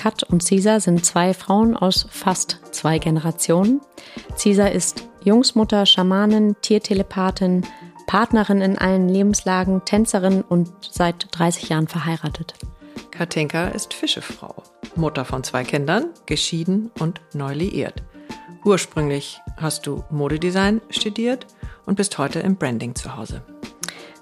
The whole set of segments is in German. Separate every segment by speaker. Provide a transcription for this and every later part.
Speaker 1: Kat und Cesar sind zwei Frauen aus fast zwei Generationen. Cesar ist Jungsmutter, Schamanin, Tiertelepathin, Partnerin in allen Lebenslagen, Tänzerin und seit 30 Jahren verheiratet.
Speaker 2: Katinka ist Fischefrau, Mutter von zwei Kindern, geschieden und neu liiert. Ursprünglich hast du Modedesign studiert und bist heute im Branding zu Hause.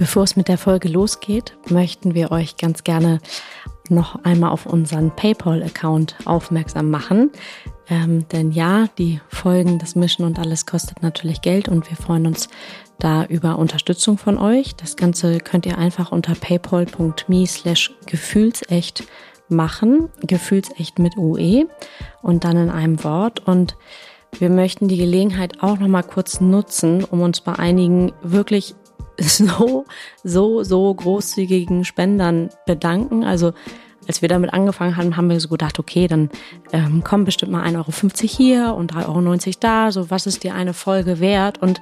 Speaker 1: Bevor es mit der Folge losgeht, möchten wir euch ganz gerne noch einmal auf unseren PayPal-Account aufmerksam machen. Ähm, denn ja, die Folgen, das Mischen und alles kostet natürlich Geld und wir freuen uns da über Unterstützung von euch. Das Ganze könnt ihr einfach unter paypal.me slash gefühlsecht machen. Gefühlsecht mit UE und dann in einem Wort. Und wir möchten die Gelegenheit auch nochmal kurz nutzen, um uns bei einigen wirklich so, so, so großzügigen Spendern bedanken. Also als wir damit angefangen haben, haben wir so gedacht, okay, dann ähm, kommen bestimmt mal 1,50 Euro hier und 3,90 Euro da. So, was ist dir eine Folge wert? Und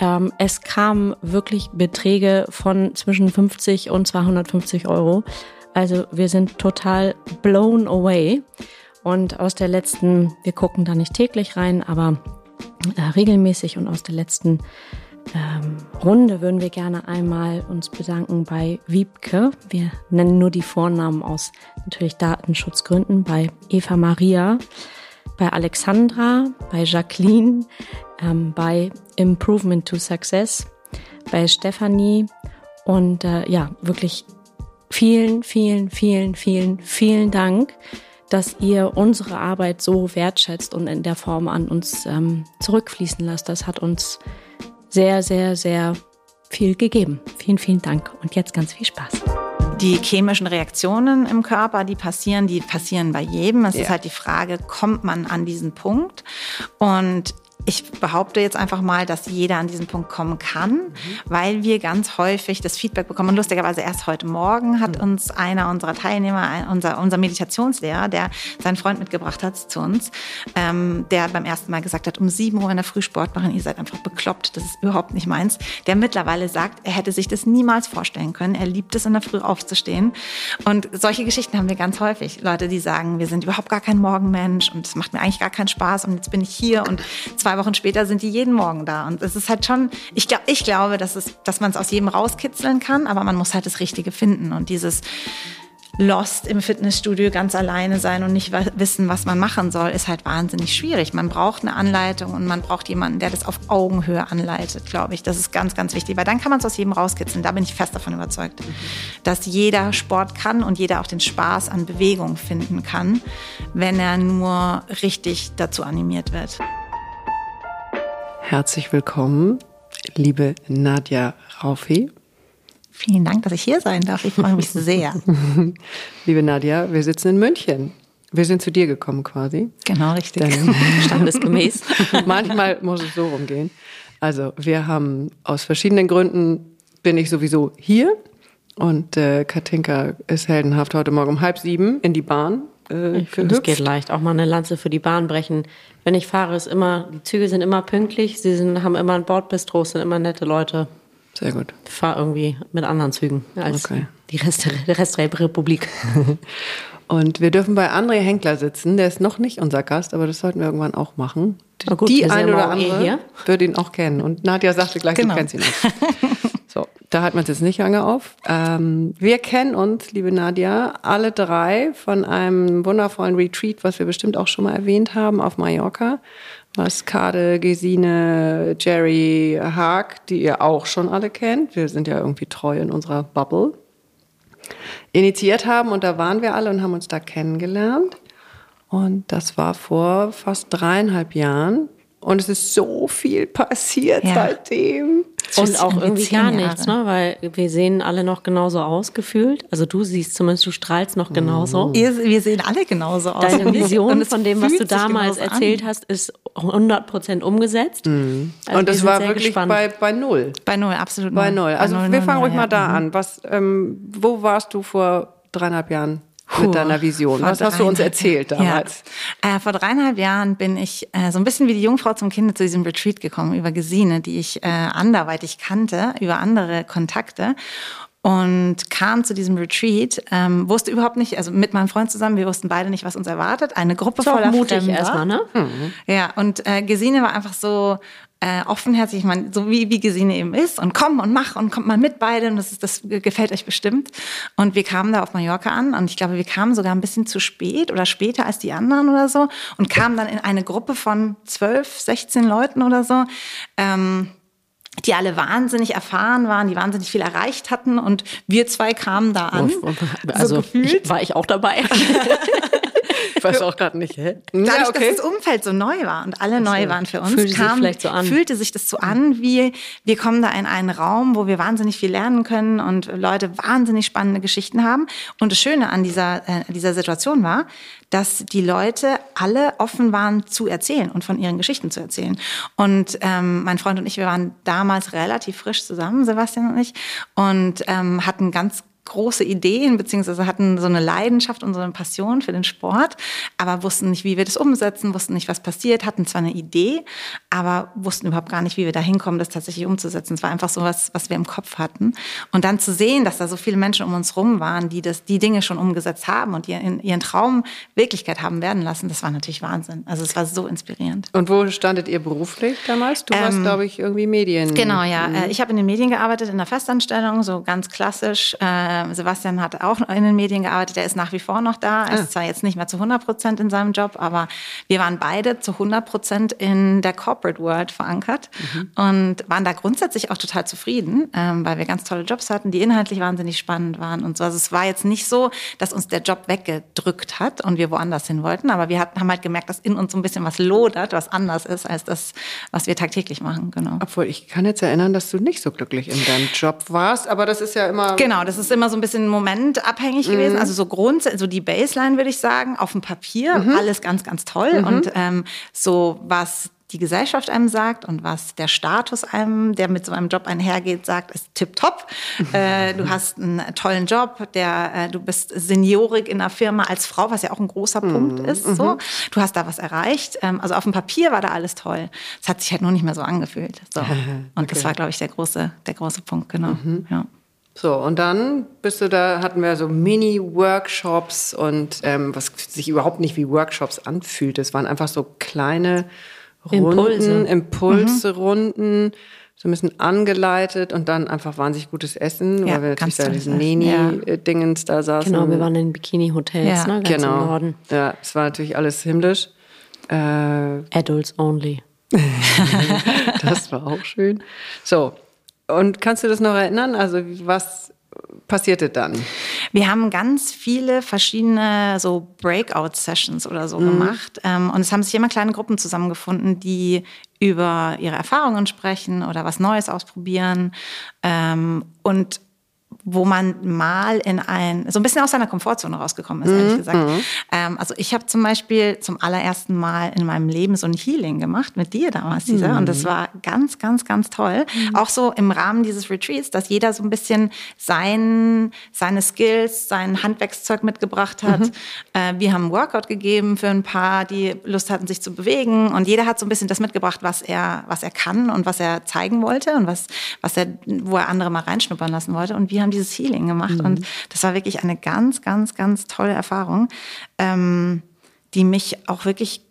Speaker 1: ähm, es kamen wirklich Beträge von zwischen 50 und 250 Euro. Also wir sind total blown away. Und aus der letzten, wir gucken da nicht täglich rein, aber äh, regelmäßig und aus der letzten ähm, Runde würden wir gerne einmal uns bedanken bei Wiebke. Wir nennen nur die Vornamen aus natürlich Datenschutzgründen. Bei Eva Maria, bei Alexandra, bei Jacqueline, ähm, bei Improvement to Success, bei Stephanie und äh, ja, wirklich vielen, vielen, vielen, vielen, vielen Dank, dass ihr unsere Arbeit so wertschätzt und in der Form an uns ähm, zurückfließen lasst. Das hat uns sehr, sehr, sehr viel gegeben. Vielen, vielen Dank und jetzt ganz viel Spaß.
Speaker 3: Die chemischen Reaktionen im Körper, die passieren, die passieren bei jedem. Es ja. ist halt die Frage, kommt man an diesen Punkt? Und ich behaupte jetzt einfach mal, dass jeder an diesen Punkt kommen kann, mhm. weil wir ganz häufig das Feedback bekommen. Und lustigerweise erst heute Morgen hat mhm. uns einer unserer Teilnehmer, unser, unser Meditationslehrer, der seinen Freund mitgebracht hat zu uns, ähm, der beim ersten Mal gesagt hat, um sieben Uhr in der Früh Sport machen, ihr seid einfach bekloppt, das ist überhaupt nicht meins. Der mittlerweile sagt, er hätte sich das niemals vorstellen können. Er liebt es, in der Früh aufzustehen. Und solche Geschichten haben wir ganz häufig. Leute, die sagen, wir sind überhaupt gar kein Morgenmensch und es macht mir eigentlich gar keinen Spaß und jetzt bin ich hier und zwei Wochen später sind die jeden Morgen da. Und es ist halt schon, ich, glaub, ich glaube, dass, es, dass man es aus jedem rauskitzeln kann, aber man muss halt das Richtige finden. Und dieses lost im Fitnessstudio ganz alleine sein und nicht wissen, was man machen soll, ist halt wahnsinnig schwierig. Man braucht eine Anleitung und man braucht jemanden, der das auf Augenhöhe anleitet, glaube ich. Das ist ganz, ganz wichtig, weil dann kann man es aus jedem rauskitzeln. Da bin ich fest davon überzeugt, dass jeder Sport kann und jeder auch den Spaß an Bewegung finden kann, wenn er nur richtig dazu animiert wird.
Speaker 2: Herzlich willkommen, liebe Nadja Raufi.
Speaker 3: Vielen Dank, dass ich hier sein darf. Ich freue mich sehr.
Speaker 2: liebe Nadja, wir sitzen in München. Wir sind zu dir gekommen quasi.
Speaker 3: Genau, richtig.
Speaker 1: Denn, standesgemäß.
Speaker 2: manchmal muss es so rumgehen. Also wir haben aus verschiedenen Gründen bin ich sowieso hier und äh, Katinka ist heldenhaft heute Morgen um halb sieben in die Bahn.
Speaker 1: Äh, ich finde, es geht leicht. Auch mal eine Lanze für die Bahn brechen. Wenn ich fahre, ist immer, die Züge sind immer pünktlich, sie sind, haben immer ein Bordbistro, sind immer nette Leute.
Speaker 2: Sehr gut.
Speaker 1: Ich fahre irgendwie mit anderen Zügen als okay. die Rest, der Rest der Republik.
Speaker 2: Und wir dürfen bei André Henkler sitzen. Der ist noch nicht unser Gast, aber das sollten wir irgendwann auch machen.
Speaker 1: Gut,
Speaker 2: die ein oder eh andere eh würde ihn auch kennen. Und Nadja sagte gleich, genau. du kennst ihn auch. so, da hat man es jetzt nicht lange auf. Ähm, wir kennen uns, liebe Nadja, alle drei von einem wundervollen Retreat, was wir bestimmt auch schon mal erwähnt haben, auf Mallorca. Was Kade, Gesine, Jerry, Haag, die ihr auch schon alle kennt. Wir sind ja irgendwie treu in unserer Bubble initiiert haben. Und da waren wir alle und haben uns da kennengelernt. Und das war vor fast dreieinhalb Jahren. Und es ist so viel passiert ja. seitdem.
Speaker 1: Und auch irgendwie gar nichts, ne? weil wir sehen alle noch genauso aus gefühlt. Also du siehst zumindest, du strahlst noch genauso.
Speaker 3: Mhm. wir sehen alle genauso aus.
Speaker 1: Deine Vision von dem, was du damals erzählt an. hast, ist 100 Prozent umgesetzt.
Speaker 2: Mhm. Also und das war wirklich bei, bei null.
Speaker 3: Bei null, absolut
Speaker 2: null. Bei null. Also bei null, wir fangen ruhig mal da mhm. an. Was, ähm, wo warst du vor dreieinhalb Jahren? Puh, mit deiner Vision? Was hast du uns erzählt damals?
Speaker 3: Ja. Äh, vor dreieinhalb Jahren bin ich äh, so ein bisschen wie die Jungfrau zum Kind zu diesem Retreat gekommen über Gesine, die ich äh, anderweitig kannte, über andere Kontakte und kam zu diesem Retreat, ähm, wusste überhaupt nicht, also mit meinem Freund zusammen, wir wussten beide nicht, was uns erwartet. Eine Gruppe voller
Speaker 1: mutig erstmal, ne?
Speaker 3: Mhm. Ja, und äh, Gesine war einfach so äh, offenherzig, ich meine, so wie, wie Gesine eben ist und komm und mach und kommt mal mit beide und das, ist, das gefällt euch bestimmt. Und wir kamen da auf Mallorca an und ich glaube, wir kamen sogar ein bisschen zu spät oder später als die anderen oder so und kamen dann in eine Gruppe von zwölf, sechzehn Leuten oder so. Ähm, die alle wahnsinnig erfahren waren, die wahnsinnig viel erreicht hatten und wir zwei kamen da an.
Speaker 1: Also so gefühlt. War ich auch dabei.
Speaker 2: ich weiß auch gerade nicht, hä?
Speaker 3: Dadurch, ja, okay. dass das Umfeld so neu war und alle neu waren für uns, fühlte, kam, sich, so fühlte sich das so an, wie wir kommen da in einen Raum, wo wir wahnsinnig viel lernen können und Leute wahnsinnig spannende Geschichten haben. Und das Schöne an dieser, äh, dieser Situation war, dass die Leute alle offen waren zu erzählen und von ihren Geschichten zu erzählen. Und ähm, mein Freund und ich, wir waren damals relativ frisch zusammen, Sebastian und ich, und ähm, hatten ganz große Ideen, beziehungsweise hatten so eine Leidenschaft und so eine Passion für den Sport, aber wussten nicht, wie wir das umsetzen, wussten nicht, was passiert, hatten zwar eine Idee, aber wussten überhaupt gar nicht, wie wir da hinkommen, das tatsächlich umzusetzen. Es war einfach so was, was wir im Kopf hatten. Und dann zu sehen, dass da so viele Menschen um uns rum waren, die das, die Dinge schon umgesetzt haben und ihren, ihren Traum Wirklichkeit haben werden lassen, das war natürlich Wahnsinn. Also es war so inspirierend.
Speaker 2: Und wo standet ihr beruflich damals? Du warst, ähm, glaube ich, irgendwie Medien.
Speaker 3: Genau, ja. Mhm. Ich habe in den Medien gearbeitet, in der Festanstellung, so ganz klassisch. Äh, äh, Sebastian hat auch in den Medien gearbeitet, er ist nach wie vor noch da, er ah. ist zwar jetzt nicht mehr zu 100 Prozent in seinem Job, aber wir waren beide zu 100 Prozent in der Corporate World verankert mhm. und waren da grundsätzlich auch total zufrieden, ähm, weil wir ganz tolle Jobs hatten, die inhaltlich wahnsinnig spannend waren und so. Also es war jetzt nicht so, dass uns der Job weggedrückt hat und wir woanders hin wollten, aber wir hatten, haben halt gemerkt, dass in uns so ein bisschen was lodert, was anders ist als das, was wir tagtäglich machen, genau.
Speaker 2: Obwohl, ich kann jetzt erinnern, dass du nicht so glücklich in deinem Job warst, aber das ist ja immer...
Speaker 3: Genau, das ist immer so ein bisschen momentabhängig mhm. gewesen. Also so grundsätzlich, so die Baseline würde ich sagen, auf dem Papier, mhm. alles ganz, ganz toll. Mhm. Und ähm, so was die Gesellschaft einem sagt und was der Status einem, der mit so einem Job einhergeht, sagt, ist tipptopp. Äh, du hast einen tollen Job, der, äh, du bist seniorig in der Firma als Frau, was ja auch ein großer mhm. Punkt ist. So. Du hast da was erreicht. Ähm, also auf dem Papier war da alles toll. Es hat sich halt nur nicht mehr so angefühlt. So. Und okay. das war, glaube ich, der große, der große Punkt, genau.
Speaker 2: Mhm. Ja. So, und dann bist du da, hatten wir so Mini-Workshops und ähm, was sich überhaupt nicht wie Workshops anfühlt. Es waren einfach so kleine Runden, Impulse, Impulsrunden, mhm. so ein bisschen angeleitet und dann einfach wahnsinnig gutes Essen, ja, weil wir natürlich da diesen Neni-Dingens ja. da saßen.
Speaker 1: Genau, wir waren in Bikini-Hotels, ja. ne, ganz genau. im Norden.
Speaker 2: Ja, es war natürlich alles himmlisch.
Speaker 1: Äh, Adults only.
Speaker 2: das war auch schön. So, und kannst du das noch erinnern? Also was passierte dann?
Speaker 3: Wir haben ganz viele verschiedene so Breakout-Sessions oder so mhm. gemacht. Ähm, und es haben sich immer kleine Gruppen zusammengefunden, die über ihre Erfahrungen sprechen oder was Neues ausprobieren. Ähm, und wo man mal in ein, so ein bisschen aus seiner Komfortzone rausgekommen ist, ehrlich mhm. gesagt. Mhm. Ähm, also ich habe zum Beispiel zum allerersten Mal in meinem Leben so ein Healing gemacht mit dir damals, Lisa. Mhm. Und das war ganz, ganz, ganz toll. Mhm. Auch so im Rahmen dieses Retreats, dass jeder so ein bisschen sein, seine Skills, sein Handwerkszeug mitgebracht hat. Mhm. Äh, wir haben einen Workout gegeben für ein paar, die Lust hatten, sich zu bewegen. Und jeder hat so ein bisschen das mitgebracht, was er, was er kann und was er zeigen wollte und was, was er, wo er andere mal reinschnuppern lassen wollte. Und wir haben dieses Healing gemacht. Mhm. Und das war wirklich eine ganz, ganz, ganz tolle Erfahrung, ähm, die mich auch wirklich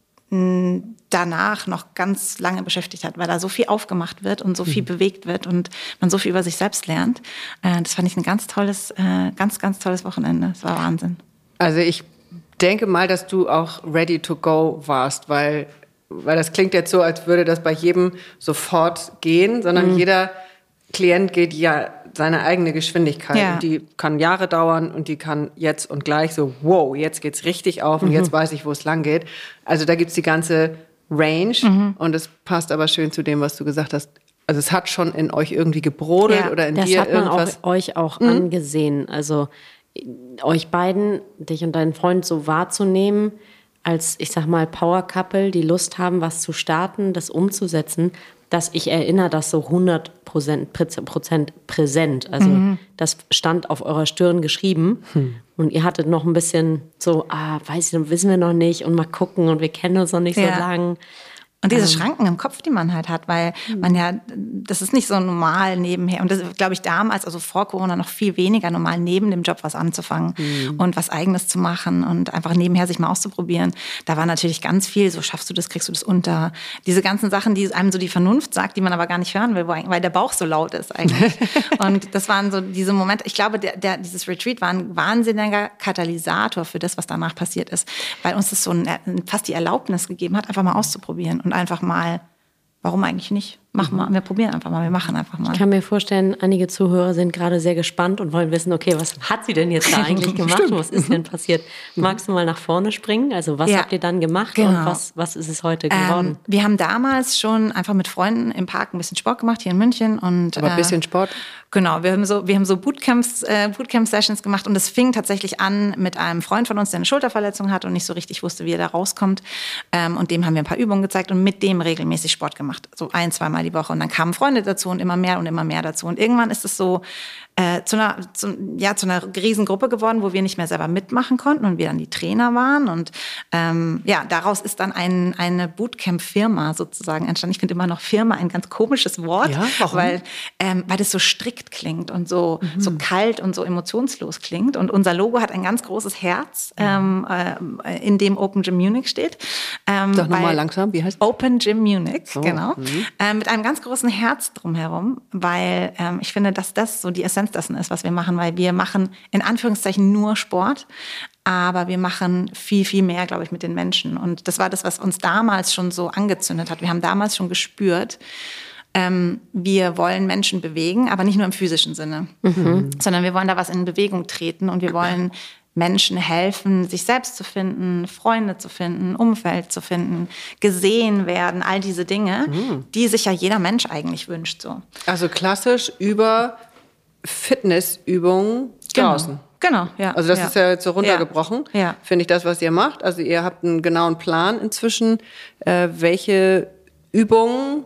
Speaker 3: danach noch ganz lange beschäftigt hat, weil da so viel aufgemacht wird und so viel mhm. bewegt wird und man so viel über sich selbst lernt. Äh, das fand ich ein ganz tolles, äh, ganz, ganz tolles Wochenende. Das war Wahnsinn.
Speaker 2: Also ich denke mal, dass du auch ready to go warst, weil, weil das klingt jetzt so, als würde das bei jedem sofort gehen, sondern mhm. jeder Klient geht ja seine eigene Geschwindigkeit. Ja. Und die kann Jahre dauern und die kann jetzt und gleich so, wow, jetzt geht's richtig auf und mhm. jetzt weiß ich, wo es lang geht. Also da gibt's die ganze Range mhm. und es passt aber schön zu dem, was du gesagt hast. Also es hat schon in euch irgendwie gebrodelt ja, oder in
Speaker 1: das
Speaker 2: dir
Speaker 1: hat man irgendwas. Auch, euch auch mhm. angesehen. Also euch beiden, dich und deinen Freund so wahrzunehmen, als ich sag mal Power Couple, die Lust haben, was zu starten, das umzusetzen, dass ich erinnere das so 100 Prozent, präsent. Also mhm. das stand auf eurer Stirn geschrieben hm. und ihr hattet noch ein bisschen so, ah, weiß ich, wissen wir noch nicht und mal gucken und wir kennen uns noch nicht ja. so lang.
Speaker 3: Und diese ähm. Schranken im Kopf, die man halt hat, weil mhm. man ja, das ist nicht so normal nebenher. Und das glaube ich damals, also vor Corona, noch viel weniger normal, neben dem Job was anzufangen mhm. und was Eigenes zu machen und einfach nebenher sich mal auszuprobieren. Da war natürlich ganz viel, so schaffst du das, kriegst du das unter. Diese ganzen Sachen, die einem so die Vernunft sagt, die man aber gar nicht hören will, weil der Bauch so laut ist eigentlich. und das waren so diese Momente. Ich glaube, der, der, dieses Retreat war ein wahnsinniger Katalysator für das, was danach passiert ist, weil uns das so ein, fast die Erlaubnis gegeben hat, einfach mal auszuprobieren und einfach mal, warum eigentlich nicht? Mach mal, wir probieren einfach mal, wir machen einfach mal.
Speaker 1: Ich kann mir vorstellen, einige Zuhörer sind gerade sehr gespannt und wollen wissen, okay, was hat sie denn jetzt da eigentlich gemacht? was ist denn passiert? Magst du mal nach vorne springen? Also was ja, habt ihr dann gemacht genau. und was, was ist es heute ähm, geworden? Ähm,
Speaker 3: wir haben damals schon einfach mit Freunden im Park ein bisschen Sport gemacht hier in München und
Speaker 2: aber ein bisschen Sport.
Speaker 3: Genau, wir haben so, wir haben so Bootcamps, äh, Bootcamp-Sessions gemacht und es fing tatsächlich an mit einem Freund von uns, der eine Schulterverletzung hat und nicht so richtig wusste, wie er da rauskommt. Ähm, und dem haben wir ein paar Übungen gezeigt und mit dem regelmäßig Sport gemacht, so ein, zweimal die Woche. Und dann kamen Freunde dazu und immer mehr und immer mehr dazu. Und irgendwann ist es so äh, zu, einer, zu, ja, zu einer Riesengruppe geworden, wo wir nicht mehr selber mitmachen konnten und wir dann die Trainer waren. Und ähm, ja, daraus ist dann ein, eine Bootcamp-Firma sozusagen entstanden. Ich finde immer noch Firma ein ganz komisches Wort, ja, weil ähm, weil das so strikt klingt und so mhm. so kalt und so emotionslos klingt. Und unser Logo hat ein ganz großes Herz, ähm, äh, in dem Open Gym Munich steht.
Speaker 2: Ähm, Sag nochmal langsam, wie heißt?
Speaker 3: Open Gym Munich, oh. genau. Mhm. Äh, mit einem ganz großen Herz drumherum, weil ähm, ich finde, dass das so die Essenz dessen ist, was wir machen, weil wir machen in Anführungszeichen nur Sport, aber wir machen viel, viel mehr, glaube ich, mit den Menschen. Und das war das, was uns damals schon so angezündet hat. Wir haben damals schon gespürt, ähm, wir wollen Menschen bewegen, aber nicht nur im physischen Sinne, mhm. sondern wir wollen da was in Bewegung treten und wir wollen Menschen helfen, sich selbst zu finden, Freunde zu finden, Umfeld zu finden, gesehen werden, all diese Dinge, mhm. die sich ja jeder Mensch eigentlich wünscht. So.
Speaker 2: Also klassisch über Fitnessübungen
Speaker 3: genau. draußen. Genau, ja.
Speaker 2: Also das
Speaker 3: ja.
Speaker 2: ist ja jetzt so runtergebrochen, ja. finde ich das, was ihr macht. Also ihr habt einen genauen Plan inzwischen, äh, welche Übungen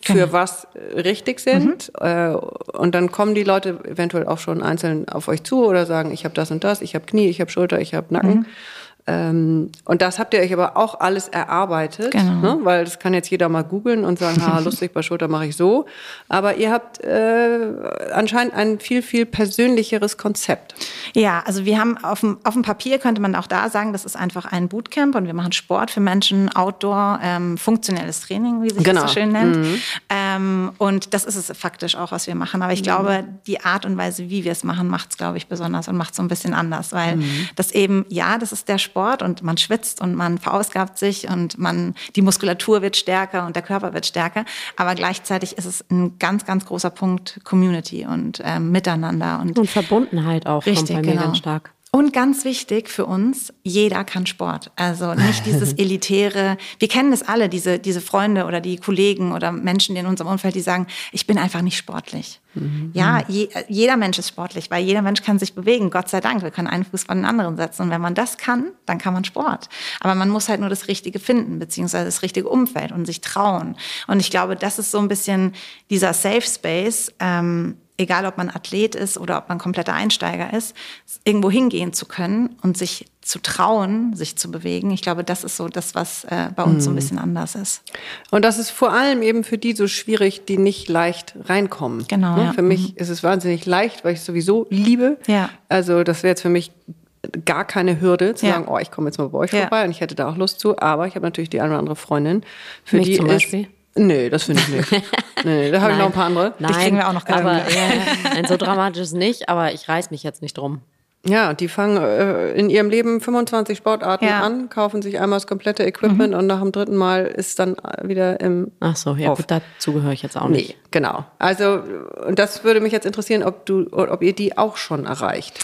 Speaker 2: für genau. was richtig sind. Mhm. Äh, und dann kommen die Leute eventuell auch schon einzeln auf euch zu oder sagen, ich habe das und das, ich habe Knie, ich habe Schulter, ich habe Nacken. Mhm. Ähm, und das habt ihr euch aber auch alles erarbeitet, genau. ne? weil das kann jetzt jeder mal googeln und sagen, ha, lustig, bei Schulter mache ich so. Aber ihr habt äh, anscheinend ein viel, viel persönlicheres Konzept.
Speaker 3: Ja, also wir haben auf dem, auf dem Papier könnte man auch da sagen, das ist einfach ein Bootcamp und wir machen Sport für Menschen, Outdoor, ähm, funktionelles Training, wie sich genau. das so schön nennt. Mhm. Ähm, und das ist es faktisch auch, was wir machen. Aber ich mhm. glaube, die Art und Weise, wie wir es machen, macht es, glaube ich, besonders und macht es so ein bisschen anders, weil mhm. das eben, ja, das ist der Sport, Sport und man schwitzt und man verausgabt sich und man, die Muskulatur wird stärker und der Körper wird stärker. Aber gleichzeitig ist es ein ganz, ganz großer Punkt Community und ähm, Miteinander und,
Speaker 1: und Verbundenheit auch
Speaker 3: richtig,
Speaker 1: bei
Speaker 3: mir
Speaker 1: genau. ganz stark.
Speaker 3: Und ganz wichtig für uns, jeder kann Sport. Also nicht dieses elitäre, wir kennen das alle, diese, diese Freunde oder die Kollegen oder Menschen in unserem Umfeld, die sagen, ich bin einfach nicht sportlich. Mhm. Ja, je, jeder Mensch ist sportlich, weil jeder Mensch kann sich bewegen, Gott sei Dank. Wir können einen Fuß vor den anderen setzen. Und wenn man das kann, dann kann man Sport. Aber man muss halt nur das Richtige finden, beziehungsweise das richtige Umfeld und sich trauen. Und ich glaube, das ist so ein bisschen dieser Safe Space, ähm, egal ob man Athlet ist oder ob man kompletter Einsteiger ist, irgendwo hingehen zu können und sich zu trauen, sich zu bewegen. Ich glaube, das ist so das, was äh, bei uns so ein mhm. bisschen anders ist.
Speaker 2: Und das ist vor allem eben für die so schwierig, die nicht leicht reinkommen.
Speaker 3: Genau.
Speaker 2: Ne? Ja. Für mich mhm. ist es wahnsinnig leicht, weil ich es sowieso liebe.
Speaker 3: Ja.
Speaker 2: Also das wäre jetzt für mich gar keine Hürde zu ja. sagen, oh, ich komme jetzt mal bei euch vorbei und ich hätte da auch Lust zu. Aber ich habe natürlich die eine oder andere Freundin, für
Speaker 1: mich
Speaker 2: die
Speaker 1: zum Beispiel.
Speaker 2: ist Nee, das finde ich nicht. nee, da habe ich noch ein paar andere.
Speaker 3: Nein, die kriegen wir auch noch
Speaker 1: gar aber, ja, so dramatisch ist nicht, aber ich reiß mich jetzt nicht drum.
Speaker 2: Ja, die fangen äh, in ihrem Leben 25 Sportarten ja. an, kaufen sich einmal das komplette Equipment mhm. und nach dem dritten Mal ist dann wieder im.
Speaker 1: Ach so, ja, gut, dazu gehöre ich jetzt auch nicht. Nee,
Speaker 2: genau. Also, und das würde mich jetzt interessieren, ob du, ob ihr die auch schon erreicht.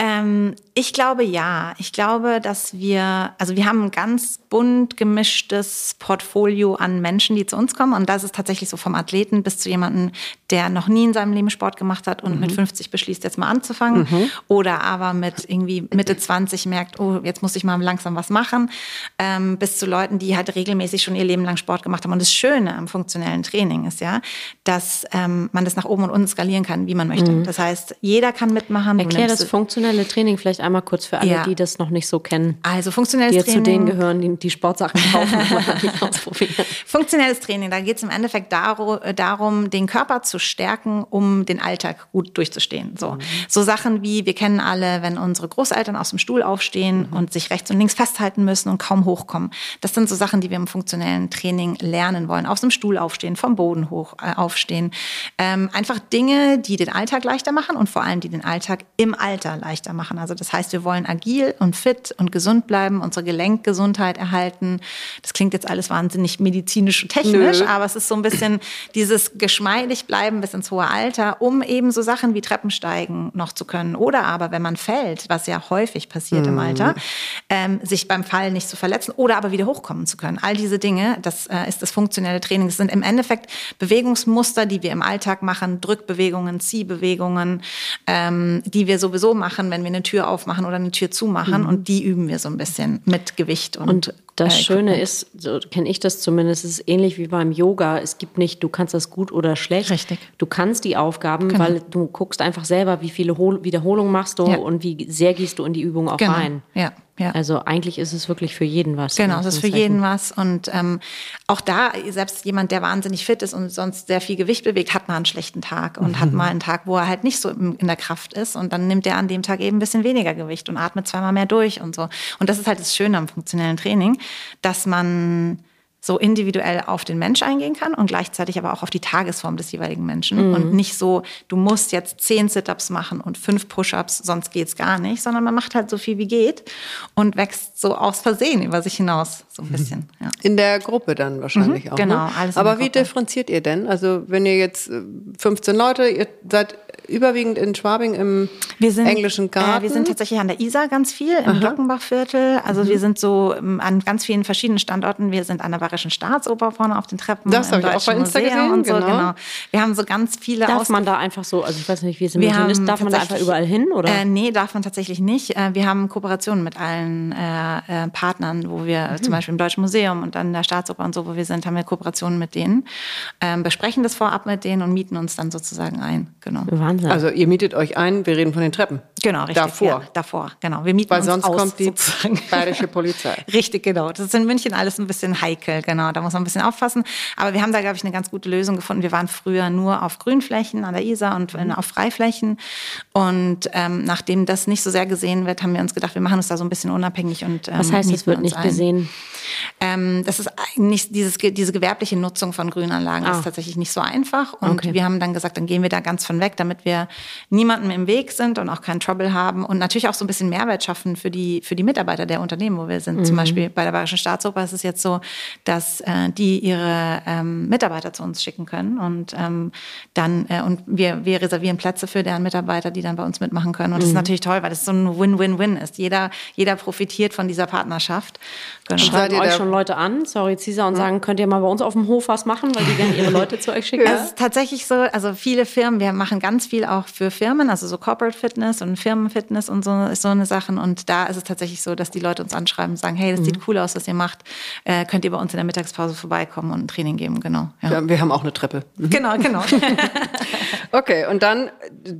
Speaker 3: Ähm, ich glaube ja. Ich glaube, dass wir, also wir haben ein ganz bunt gemischtes Portfolio an Menschen, die zu uns kommen. Und das ist tatsächlich so vom Athleten bis zu jemandem, der noch nie in seinem Leben Sport gemacht hat und mhm. mit 50 beschließt, jetzt mal anzufangen. Mhm. Oder aber mit irgendwie Mitte 20 merkt, oh, jetzt muss ich mal langsam was machen. Ähm, bis zu Leuten, die halt regelmäßig schon ihr Leben lang Sport gemacht haben. Und das Schöne am funktionellen Training ist ja, dass ähm, man das nach oben und unten skalieren kann, wie man möchte. Mhm. Das heißt, jeder kann mitmachen.
Speaker 1: Erklär das funktionelle Training vielleicht einmal kurz für alle, ja. die das noch nicht so kennen.
Speaker 3: Also funktionelles
Speaker 1: die Training. zu denen gehören, die, die Sportsachen kaufen und
Speaker 3: ausprobieren. Funktionelles Training, da geht es im Endeffekt darum, den Körper zu stärken, um den Alltag gut durchzustehen. So, mhm. so Sachen wie, wir kennen alle, wenn unsere Großeltern aus dem Stuhl aufstehen mhm. und sich rechts und links festhalten müssen und kaum hochkommen. Das sind so Sachen, die wir im funktionellen Training lernen wollen. Aus dem Stuhl aufstehen, vom Boden hoch äh, aufstehen. Ähm, einfach Dinge, die den Alltag leichter machen und vor allem, die den Alltag im Alter leichter machen. Also das heißt, wir wollen agil und fit und gesund bleiben, unsere Gelenkgesundheit erhalten. Das klingt jetzt alles wahnsinnig medizinisch und technisch, Nö. aber es ist so ein bisschen dieses geschmeidig bleiben bis ins hohe Alter, um eben so Sachen wie Treppensteigen noch zu können. Oder aber, wenn man fällt, was ja häufig passiert mhm. im Alter, ähm, sich beim Fall nicht zu verletzen oder aber wieder hochkommen zu können. All diese Dinge, das äh, ist das funktionelle Training. Das sind im Endeffekt Bewegungsmuster, die wir im Alltag machen, Drückbewegungen, Ziehbewegungen, ähm, die wir sowieso machen, wenn wir eine Tür aufmachen oder eine Tür zumachen. Mhm. Und die üben wir so ein bisschen mit Gewicht und,
Speaker 1: und das äh, Schöne ist, so kenne ich das zumindest, es ist ähnlich wie beim Yoga. Es gibt nicht, du kannst das gut oder schlecht.
Speaker 3: Richtig.
Speaker 1: Du kannst die Aufgaben, genau. weil du guckst einfach selber, wie viele Wiederholungen machst du ja. und wie sehr gehst du in die Übung auch
Speaker 3: genau.
Speaker 1: rein.
Speaker 3: Ja. Ja.
Speaker 1: Also eigentlich ist es wirklich für jeden was.
Speaker 3: Genau, es ist für jeden was. Und ähm, auch da, selbst jemand, der wahnsinnig fit ist und sonst sehr viel Gewicht bewegt, hat mal einen schlechten Tag und mhm. hat mal einen Tag, wo er halt nicht so in der Kraft ist. Und dann nimmt er an dem Tag eben ein bisschen weniger Gewicht und atmet zweimal mehr durch und so. Und das ist halt das Schöne am funktionellen Training, dass man so individuell auf den Mensch eingehen kann und gleichzeitig aber auch auf die Tagesform des jeweiligen Menschen. Mhm. Und nicht so, du musst jetzt zehn Sit-ups machen und fünf Push-ups, sonst geht's gar nicht, sondern man macht halt so viel wie geht und wächst so aus Versehen über sich hinaus, so ein mhm. bisschen. Ja.
Speaker 2: In der Gruppe dann wahrscheinlich mhm, auch.
Speaker 3: Genau,
Speaker 2: ne? alles Aber wie differenziert ihr denn? Also wenn ihr jetzt 15 äh, Leute, ihr seid überwiegend in Schwabing im
Speaker 3: sind,
Speaker 2: englischen Garten?
Speaker 3: Äh, wir sind tatsächlich an der Isar ganz viel, im Glockenbachviertel. Also mhm. wir sind so ähm, an ganz vielen verschiedenen Standorten. Wir sind an der Bayerischen Staatsoper vorne auf den Treppen.
Speaker 2: Das habe ich auch bei Insta gesehen.
Speaker 3: Und so, genau. genau. Wir haben so ganz viele
Speaker 1: Darf man da einfach so, also ich weiß nicht, wie es im Museum ist, darf man da einfach überall hin? Oder?
Speaker 3: Äh, nee, darf man tatsächlich nicht. Äh, wir haben Kooperationen mit allen äh, äh, Partnern, wo wir mhm. zum Beispiel im Deutschen Museum und dann der Staatsoper und so, wo wir sind, haben wir Kooperationen mit denen, ähm, besprechen das vorab mit denen und mieten uns dann sozusagen ein. Genau.
Speaker 2: Wahnsinn. Also ihr mietet euch ein, wir reden von den Treppen.
Speaker 3: Genau, richtig.
Speaker 2: Davor. Ja,
Speaker 3: davor, genau. Wir mieten
Speaker 2: Weil
Speaker 3: uns
Speaker 2: sonst
Speaker 3: aus,
Speaker 2: kommt die sozusagen. bayerische Polizei.
Speaker 3: richtig, genau. Das ist in München alles ein bisschen heikel, genau. Da muss man ein bisschen aufpassen. Aber wir haben da, glaube ich, eine ganz gute Lösung gefunden. Wir waren früher nur auf Grünflächen an der Isar und mhm. auf Freiflächen. Und ähm, nachdem das nicht so sehr gesehen wird, haben wir uns gedacht, wir machen uns da so ein bisschen unabhängig und
Speaker 1: ähm, Was heißt, es wird nicht ein. gesehen?
Speaker 3: Ähm, das ist nicht dieses, diese gewerbliche Nutzung von Grünanlagen ah. ist tatsächlich nicht so einfach. Und okay. wir haben dann gesagt, dann gehen wir da ganz von weg, damit wir niemandem im Weg sind und auch keinen Trouble haben und natürlich auch so ein bisschen Mehrwert schaffen für die, für die Mitarbeiter der Unternehmen, wo wir sind. Mhm. Zum Beispiel bei der Bayerischen Staatsoper ist es jetzt so, dass äh, die ihre ähm, Mitarbeiter zu uns schicken können und ähm, dann äh, und wir, wir reservieren Plätze für deren Mitarbeiter, die dann bei uns mitmachen können. Und das ist mhm. natürlich toll, weil das so ein Win-Win-Win ist. Jeder, jeder profitiert von dieser Partnerschaft.
Speaker 1: Genau. Schreiben euch schon Leute an, sorry Cesar, und sagen, könnt ihr mal bei uns auf dem Hof was machen, weil die gerne ihre Leute zu euch schicken?
Speaker 3: Es ist tatsächlich so, also viele Firmen, wir machen ganz viel auch für Firmen, also so Corporate Fitness und Firmenfitness und so, so eine Sachen. Und da ist es tatsächlich so, dass die Leute uns anschreiben und sagen, hey, das mhm. sieht cool aus, was ihr macht. Äh, könnt ihr bei uns in der Mittagspause vorbeikommen und ein Training geben, genau.
Speaker 2: Ja. Ja, wir haben auch eine Treppe.
Speaker 3: Mhm. Genau, genau.
Speaker 2: okay, und dann,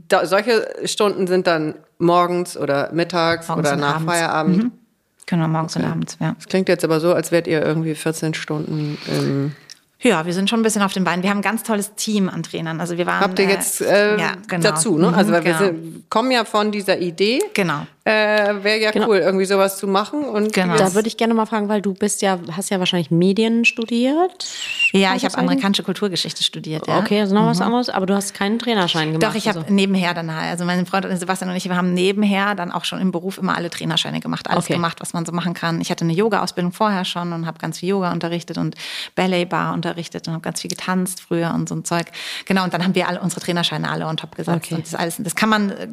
Speaker 2: da, solche Stunden sind dann morgens oder mittags morgens oder nach abends. Feierabend. Mhm.
Speaker 3: Genau, morgens okay. und abends, ja.
Speaker 2: Das klingt jetzt aber so, als wärt ihr irgendwie 14 Stunden im
Speaker 3: ja, wir sind schon ein bisschen auf den Beinen. Wir haben ein ganz tolles Team an Trainern. Also wir waren.
Speaker 2: Habt ihr jetzt äh, ja, genau. dazu, ne? Also weil genau. wir sind, kommen ja von dieser Idee.
Speaker 3: Genau.
Speaker 2: Äh, Wäre ja genau. cool, irgendwie sowas zu machen. Und
Speaker 1: genau. Da würde ich gerne mal fragen, weil du bist ja, hast ja wahrscheinlich Medien studiert.
Speaker 3: Ja, ich habe amerikanische Kulturgeschichte studiert. Ja.
Speaker 1: Okay, also noch mhm. was anderes, aber du hast keinen Trainerschein gemacht.
Speaker 3: Doch, ich habe so. nebenher dann halt, also mein Freund Sebastian und ich, wir haben nebenher dann auch schon im Beruf immer alle Trainerscheine gemacht, alles okay. gemacht, was man so machen kann. Ich hatte eine Yoga-Ausbildung vorher schon und habe ganz viel Yoga unterrichtet und Ballet-Bar unterrichtet und habe ganz viel getanzt früher und so ein Zeug. Genau, und dann haben wir alle unsere Trainerscheine alle on top gesetzt. Okay. Und das, alles, das kann man äh,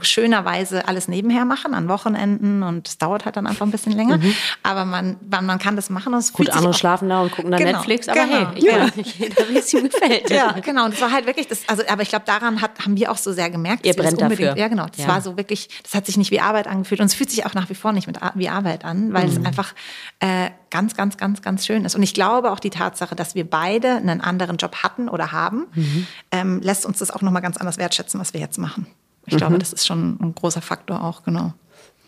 Speaker 3: schönerweise alles nebenher machen, an Wochenenden und es dauert halt dann einfach ein bisschen länger. Mhm. Aber man, man kann das machen und es
Speaker 1: Gut, andere schlafen da und gucken dann genau, Netflix, aber genau. hey, ich ja. nicht jeder, wie es ihm gefällt.
Speaker 3: Ja, genau. Und es war halt wirklich, das, also, aber ich glaube, daran hat, haben wir auch so sehr gemerkt.
Speaker 1: Ihr brennt dafür.
Speaker 3: Ja, genau. Das ja. war so wirklich, das hat sich nicht wie Arbeit angefühlt und es fühlt sich auch nach wie vor nicht mit, wie Arbeit an, weil mhm. es einfach äh, ganz, ganz, ganz, ganz schön ist. Und ich glaube auch die Tatsache, dass wir beide einen anderen Job hatten oder haben, mhm. ähm, lässt uns das auch nochmal ganz anders wertschätzen, was wir jetzt machen. Ich mhm. glaube, das ist schon ein großer Faktor auch, genau.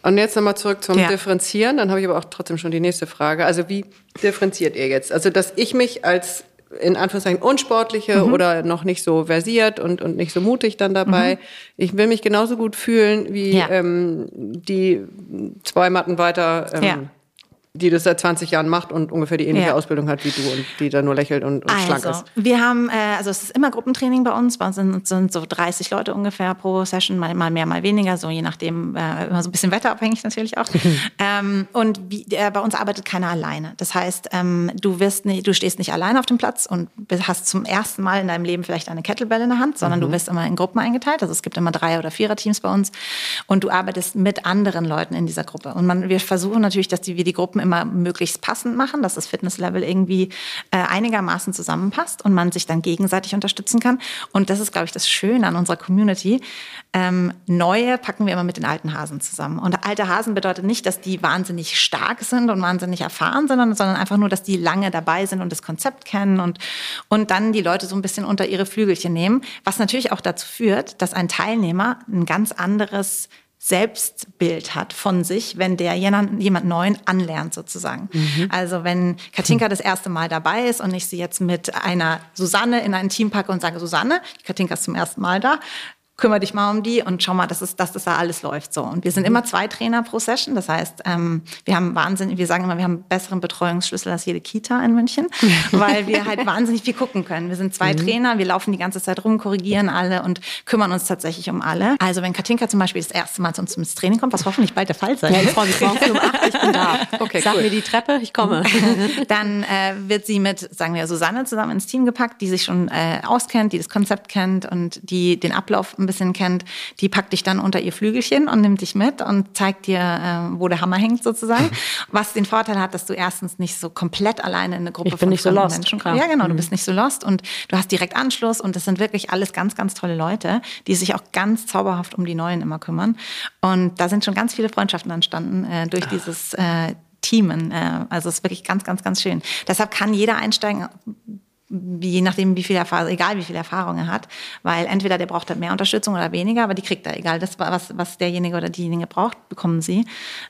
Speaker 2: Und jetzt nochmal zurück zum ja. Differenzieren. Dann habe ich aber auch trotzdem schon die nächste Frage. Also wie differenziert ihr jetzt? Also dass ich mich als in Anführungszeichen unsportliche mhm. oder noch nicht so versiert und, und nicht so mutig dann dabei. Mhm. Ich will mich genauso gut fühlen wie ja. ähm, die zwei Matten weiter ähm, ja die das seit 20 Jahren macht und ungefähr die ähnliche ja. Ausbildung hat wie du und die da nur lächelt und, und also, schlank ist.
Speaker 3: Wir haben, äh, also es ist immer Gruppentraining bei uns. Bei uns sind, sind so 30 Leute ungefähr pro Session, mal, mal mehr, mal weniger, so je nachdem, äh, immer so ein bisschen wetterabhängig natürlich auch. ähm, und wie, äh, bei uns arbeitet keiner alleine. Das heißt, ähm, du wirst nicht, du stehst nicht alleine auf dem Platz und hast zum ersten Mal in deinem Leben vielleicht eine Kettlebell in der Hand, sondern mhm. du wirst immer in Gruppen eingeteilt. Also es gibt immer drei oder vierer Teams bei uns und du arbeitest mit anderen Leuten in dieser Gruppe. Und man, wir versuchen natürlich, dass die, wir die Gruppen immer möglichst passend machen, dass das Fitnesslevel irgendwie äh, einigermaßen zusammenpasst und man sich dann gegenseitig unterstützen kann. Und das ist, glaube ich, das Schöne an unserer Community. Ähm, neue packen wir immer mit den alten Hasen zusammen. Und alte Hasen bedeutet nicht, dass die wahnsinnig stark sind und wahnsinnig erfahren sind, sondern einfach nur, dass die lange dabei sind und das Konzept kennen und, und dann die Leute so ein bisschen unter ihre Flügelchen nehmen. Was natürlich auch dazu führt, dass ein Teilnehmer ein ganz anderes Selbstbild hat von sich, wenn der jemand, jemand Neuen anlernt sozusagen. Mhm. Also wenn Katinka das erste Mal dabei ist und ich sie jetzt mit einer Susanne in ein Team packe und sage, Susanne, Katinka ist zum ersten Mal da, kümmere dich mal um die und schau mal, dass, es, dass das da alles läuft. So. Und wir sind mhm. immer zwei Trainer pro Session. Das heißt, ähm, wir haben wahnsinnig, wir sagen immer, wir haben einen besseren Betreuungsschlüssel als jede Kita in München, weil wir halt wahnsinnig viel gucken können. Wir sind zwei mhm. Trainer, wir laufen die ganze Zeit rum, korrigieren alle und kümmern uns tatsächlich um alle. Also wenn Katinka zum Beispiel das erste Mal zu uns ins Training kommt, was hoffentlich bald der Fall sein wird. Ja, ich freue mich morgen um acht, ich bin da. Okay, Sag cool. mir die Treppe, ich komme. Dann äh, wird sie mit, sagen wir, Susanne zusammen ins Team gepackt, die sich schon äh, auskennt, die das Konzept kennt und die den Ablauf ein bisschen kennt, die packt dich dann unter ihr Flügelchen und nimmt dich mit und zeigt dir, äh, wo der Hammer hängt sozusagen. Was den Vorteil hat, dass du erstens nicht so komplett alleine in eine Gruppe
Speaker 1: ich bin von nicht so lost,
Speaker 3: Menschen kommst. Ja, genau, du mhm. bist nicht so lost und du hast direkt Anschluss und das sind wirklich alles ganz, ganz tolle Leute, die sich auch ganz zauberhaft um die Neuen immer kümmern. Und da sind schon ganz viele Freundschaften entstanden äh, durch dieses äh, Teamen. Äh, also es ist wirklich ganz, ganz, ganz schön. Deshalb kann jeder einsteigen, je nachdem, wie viel Erfahrung, egal wie viel Erfahrung er hat, weil entweder der braucht halt mehr Unterstützung oder weniger, aber die kriegt er, egal das, was, was derjenige oder diejenige braucht, bekommen sie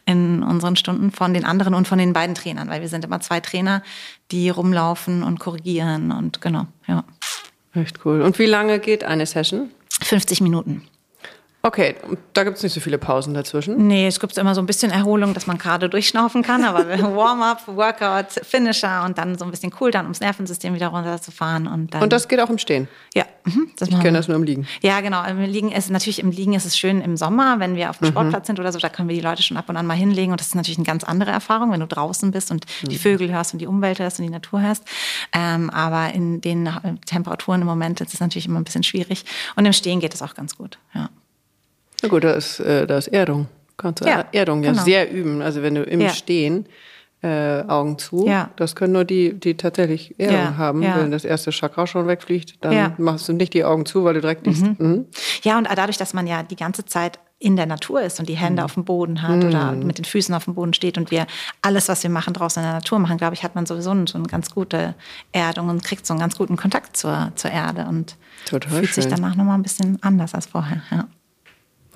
Speaker 3: in unseren Stunden von den anderen und von den beiden Trainern, weil wir sind immer zwei Trainer, die rumlaufen und korrigieren und genau, ja.
Speaker 2: Echt cool. Und wie lange geht eine Session?
Speaker 3: 50 Minuten.
Speaker 2: Okay, da gibt es nicht so viele Pausen dazwischen.
Speaker 3: Nee, es gibt immer so ein bisschen Erholung, dass man gerade durchschnaufen kann, aber Warm-up, Workout, Finisher und dann so ein bisschen cool, dann ums Nervensystem wieder runterzufahren. Und, dann,
Speaker 2: und das geht auch im Stehen?
Speaker 3: Ja.
Speaker 2: Mhm, ich kenne das nur im Liegen.
Speaker 3: Ja, genau. Im Liegen ist natürlich im Liegen ist es schön im Sommer, wenn wir auf dem mhm. Sportplatz sind oder so, da können wir die Leute schon ab und an mal hinlegen und das ist natürlich eine ganz andere Erfahrung, wenn du draußen bist und mhm. die Vögel hörst und die Umwelt hörst und die Natur hörst. Ähm, aber in den Temperaturen im Moment ist es natürlich immer ein bisschen schwierig und im Stehen geht es auch ganz gut. Ja.
Speaker 2: Na gut, da ist, äh, da ist Erdung. Kannst du ja, Erdung ja genau. sehr üben. Also wenn du im ja. Stehen äh, Augen zu, ja. das können nur die, die tatsächlich Erdung haben. Wenn das erste Chakra schon wegfliegt, dann machst du nicht die Augen zu, weil du direkt liest. Mhm. Mhm.
Speaker 3: Ja, und dadurch, dass man ja die ganze Zeit in der Natur ist und die Hände mhm. auf dem Boden hat mhm. oder mit den Füßen auf dem Boden steht und wir alles, was wir machen, draußen in der Natur machen, glaube ich, hat man sowieso so eine ganz gute Erdung und kriegt so einen ganz guten Kontakt zur, zur Erde und Total fühlt schön. sich danach nochmal ein bisschen anders als vorher. Ja.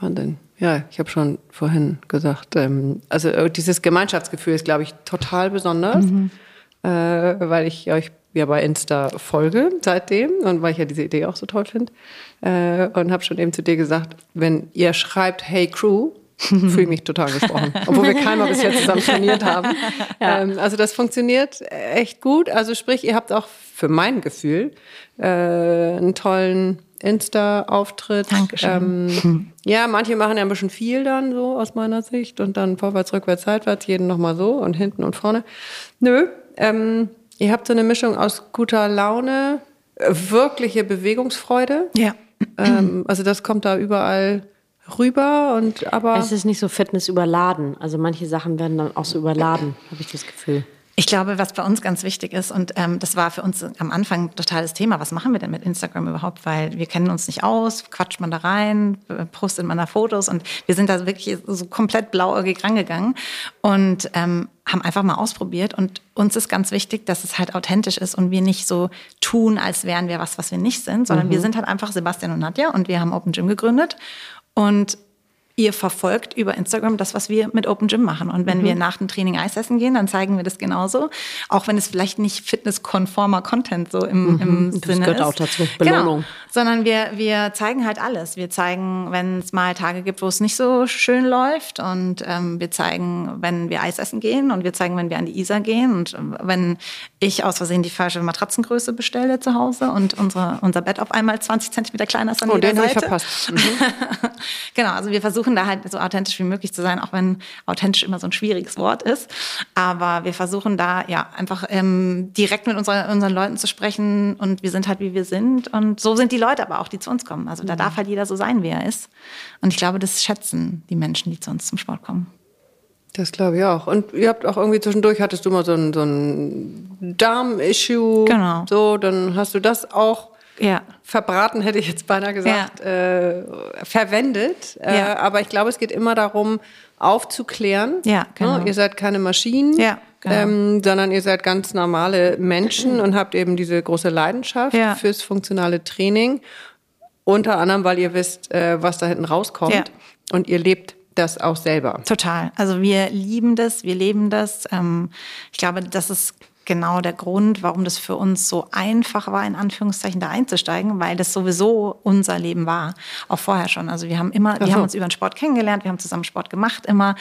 Speaker 2: Wahnsinn. Ja, ich habe schon vorhin gesagt, ähm, also äh, dieses Gemeinschaftsgefühl ist, glaube ich, total besonders, mhm. äh, weil ich euch ja bei Insta folge seitdem und weil ich ja diese Idee auch so toll finde. Äh, und habe schon eben zu dir gesagt, wenn ihr schreibt Hey Crew, fühle ich mich total gesprochen, obwohl wir keiner bis jetzt zusammen trainiert haben. Ja. Ähm, also das funktioniert echt gut. Also sprich, ihr habt auch für mein Gefühl äh, einen tollen Insta-Auftritt.
Speaker 3: Dankeschön. Ähm,
Speaker 2: ja, manche machen ja ein bisschen viel dann so aus meiner Sicht und dann vorwärts, rückwärts, seitwärts, jeden nochmal so und hinten und vorne. Nö, ähm, ihr habt so eine Mischung aus guter Laune, wirkliche Bewegungsfreude.
Speaker 3: Ja.
Speaker 2: Ähm, also das kommt da überall rüber und aber.
Speaker 1: Es ist nicht so Fitness überladen. Also manche Sachen werden dann auch so überladen, habe ich das Gefühl.
Speaker 3: Ich glaube, was bei uns ganz wichtig ist, und ähm, das war für uns am Anfang ein totales Thema, was machen wir denn mit Instagram überhaupt? Weil wir kennen uns nicht aus, quatscht man da rein, postet man da Fotos und wir sind da wirklich so komplett blauäugig rangegangen und ähm, haben einfach mal ausprobiert. Und uns ist ganz wichtig, dass es halt authentisch ist und wir nicht so tun, als wären wir was, was wir nicht sind, sondern mhm. wir sind halt einfach Sebastian und Nadja und wir haben Open Gym gegründet. Und ihr verfolgt über Instagram das, was wir mit Open Gym machen. Und wenn mhm. wir nach dem Training Eis essen gehen, dann zeigen wir das genauso. Auch wenn es vielleicht nicht fitnesskonformer Content so im, mhm. im das Sinne gehört
Speaker 1: ist. auch dazu. Belohnung.
Speaker 3: Genau. Sondern wir, wir zeigen halt alles. Wir zeigen, wenn es mal Tage gibt, wo es nicht so schön läuft. Und ähm, wir zeigen, wenn wir Eis essen gehen. Und wir zeigen, wenn wir an die Isar gehen. Und wenn ich aus Versehen die falsche Matratzengröße bestelle zu Hause und unsere, unser Bett auf einmal 20 Zentimeter kleiner ist an
Speaker 2: oh, jeder den Seite. Ich verpasst. Mhm.
Speaker 3: genau, also wir versuchen da halt so authentisch wie möglich zu sein, auch wenn authentisch immer so ein schwieriges Wort ist. Aber wir versuchen da ja einfach ähm, direkt mit unserer, unseren Leuten zu sprechen und wir sind halt wie wir sind. Und so sind die Leute aber auch, die zu uns kommen. Also da mhm. darf halt jeder so sein, wie er ist. Und ich glaube, das schätzen die Menschen, die zu uns zum Sport kommen.
Speaker 2: Das glaube ich auch. Und ihr habt auch irgendwie zwischendurch, hattest du mal so ein, so ein Darm-Issue.
Speaker 3: Genau.
Speaker 2: So, dann hast du das auch ja. verbraten, hätte ich jetzt beinahe gesagt, ja. äh, verwendet. Äh, ja. Aber ich glaube, es geht immer darum, aufzuklären.
Speaker 3: Ja, genau.
Speaker 2: Ne? Ihr seid keine Maschinen.
Speaker 3: Ja. Genau.
Speaker 2: Ähm, sondern ihr seid ganz normale Menschen und habt eben diese große Leidenschaft ja. fürs funktionale Training. Unter anderem, weil ihr wisst, äh, was da hinten rauskommt. Ja. Und ihr lebt das auch selber.
Speaker 3: Total. Also wir lieben das, wir leben das. Ähm, ich glaube, das ist genau der Grund, warum das für uns so einfach war, in Anführungszeichen da einzusteigen, weil das sowieso unser Leben war, auch vorher schon. Also wir haben immer, so. wir haben uns über den Sport kennengelernt, wir haben zusammen Sport gemacht immer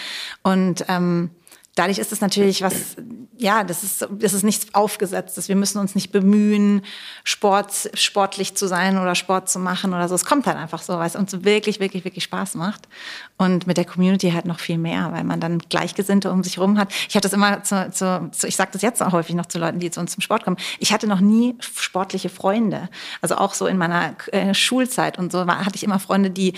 Speaker 3: und ähm, dadurch ist es natürlich was, ja, das ist, das ist nichts Aufgesetztes. Wir müssen uns nicht bemühen, Sport, sportlich zu sein oder Sport zu machen oder so. Es kommt halt einfach so, weil es uns wirklich, wirklich, wirklich Spaß macht. Und mit der Community halt noch viel mehr, weil man dann Gleichgesinnte um sich rum hat. Ich hatte das immer zu, zu, zu ich sage das jetzt auch häufig noch zu Leuten, die zu uns zum Sport kommen. Ich hatte noch nie sportliche Freunde. Also auch so in meiner äh, Schulzeit und so war, hatte ich immer Freunde, die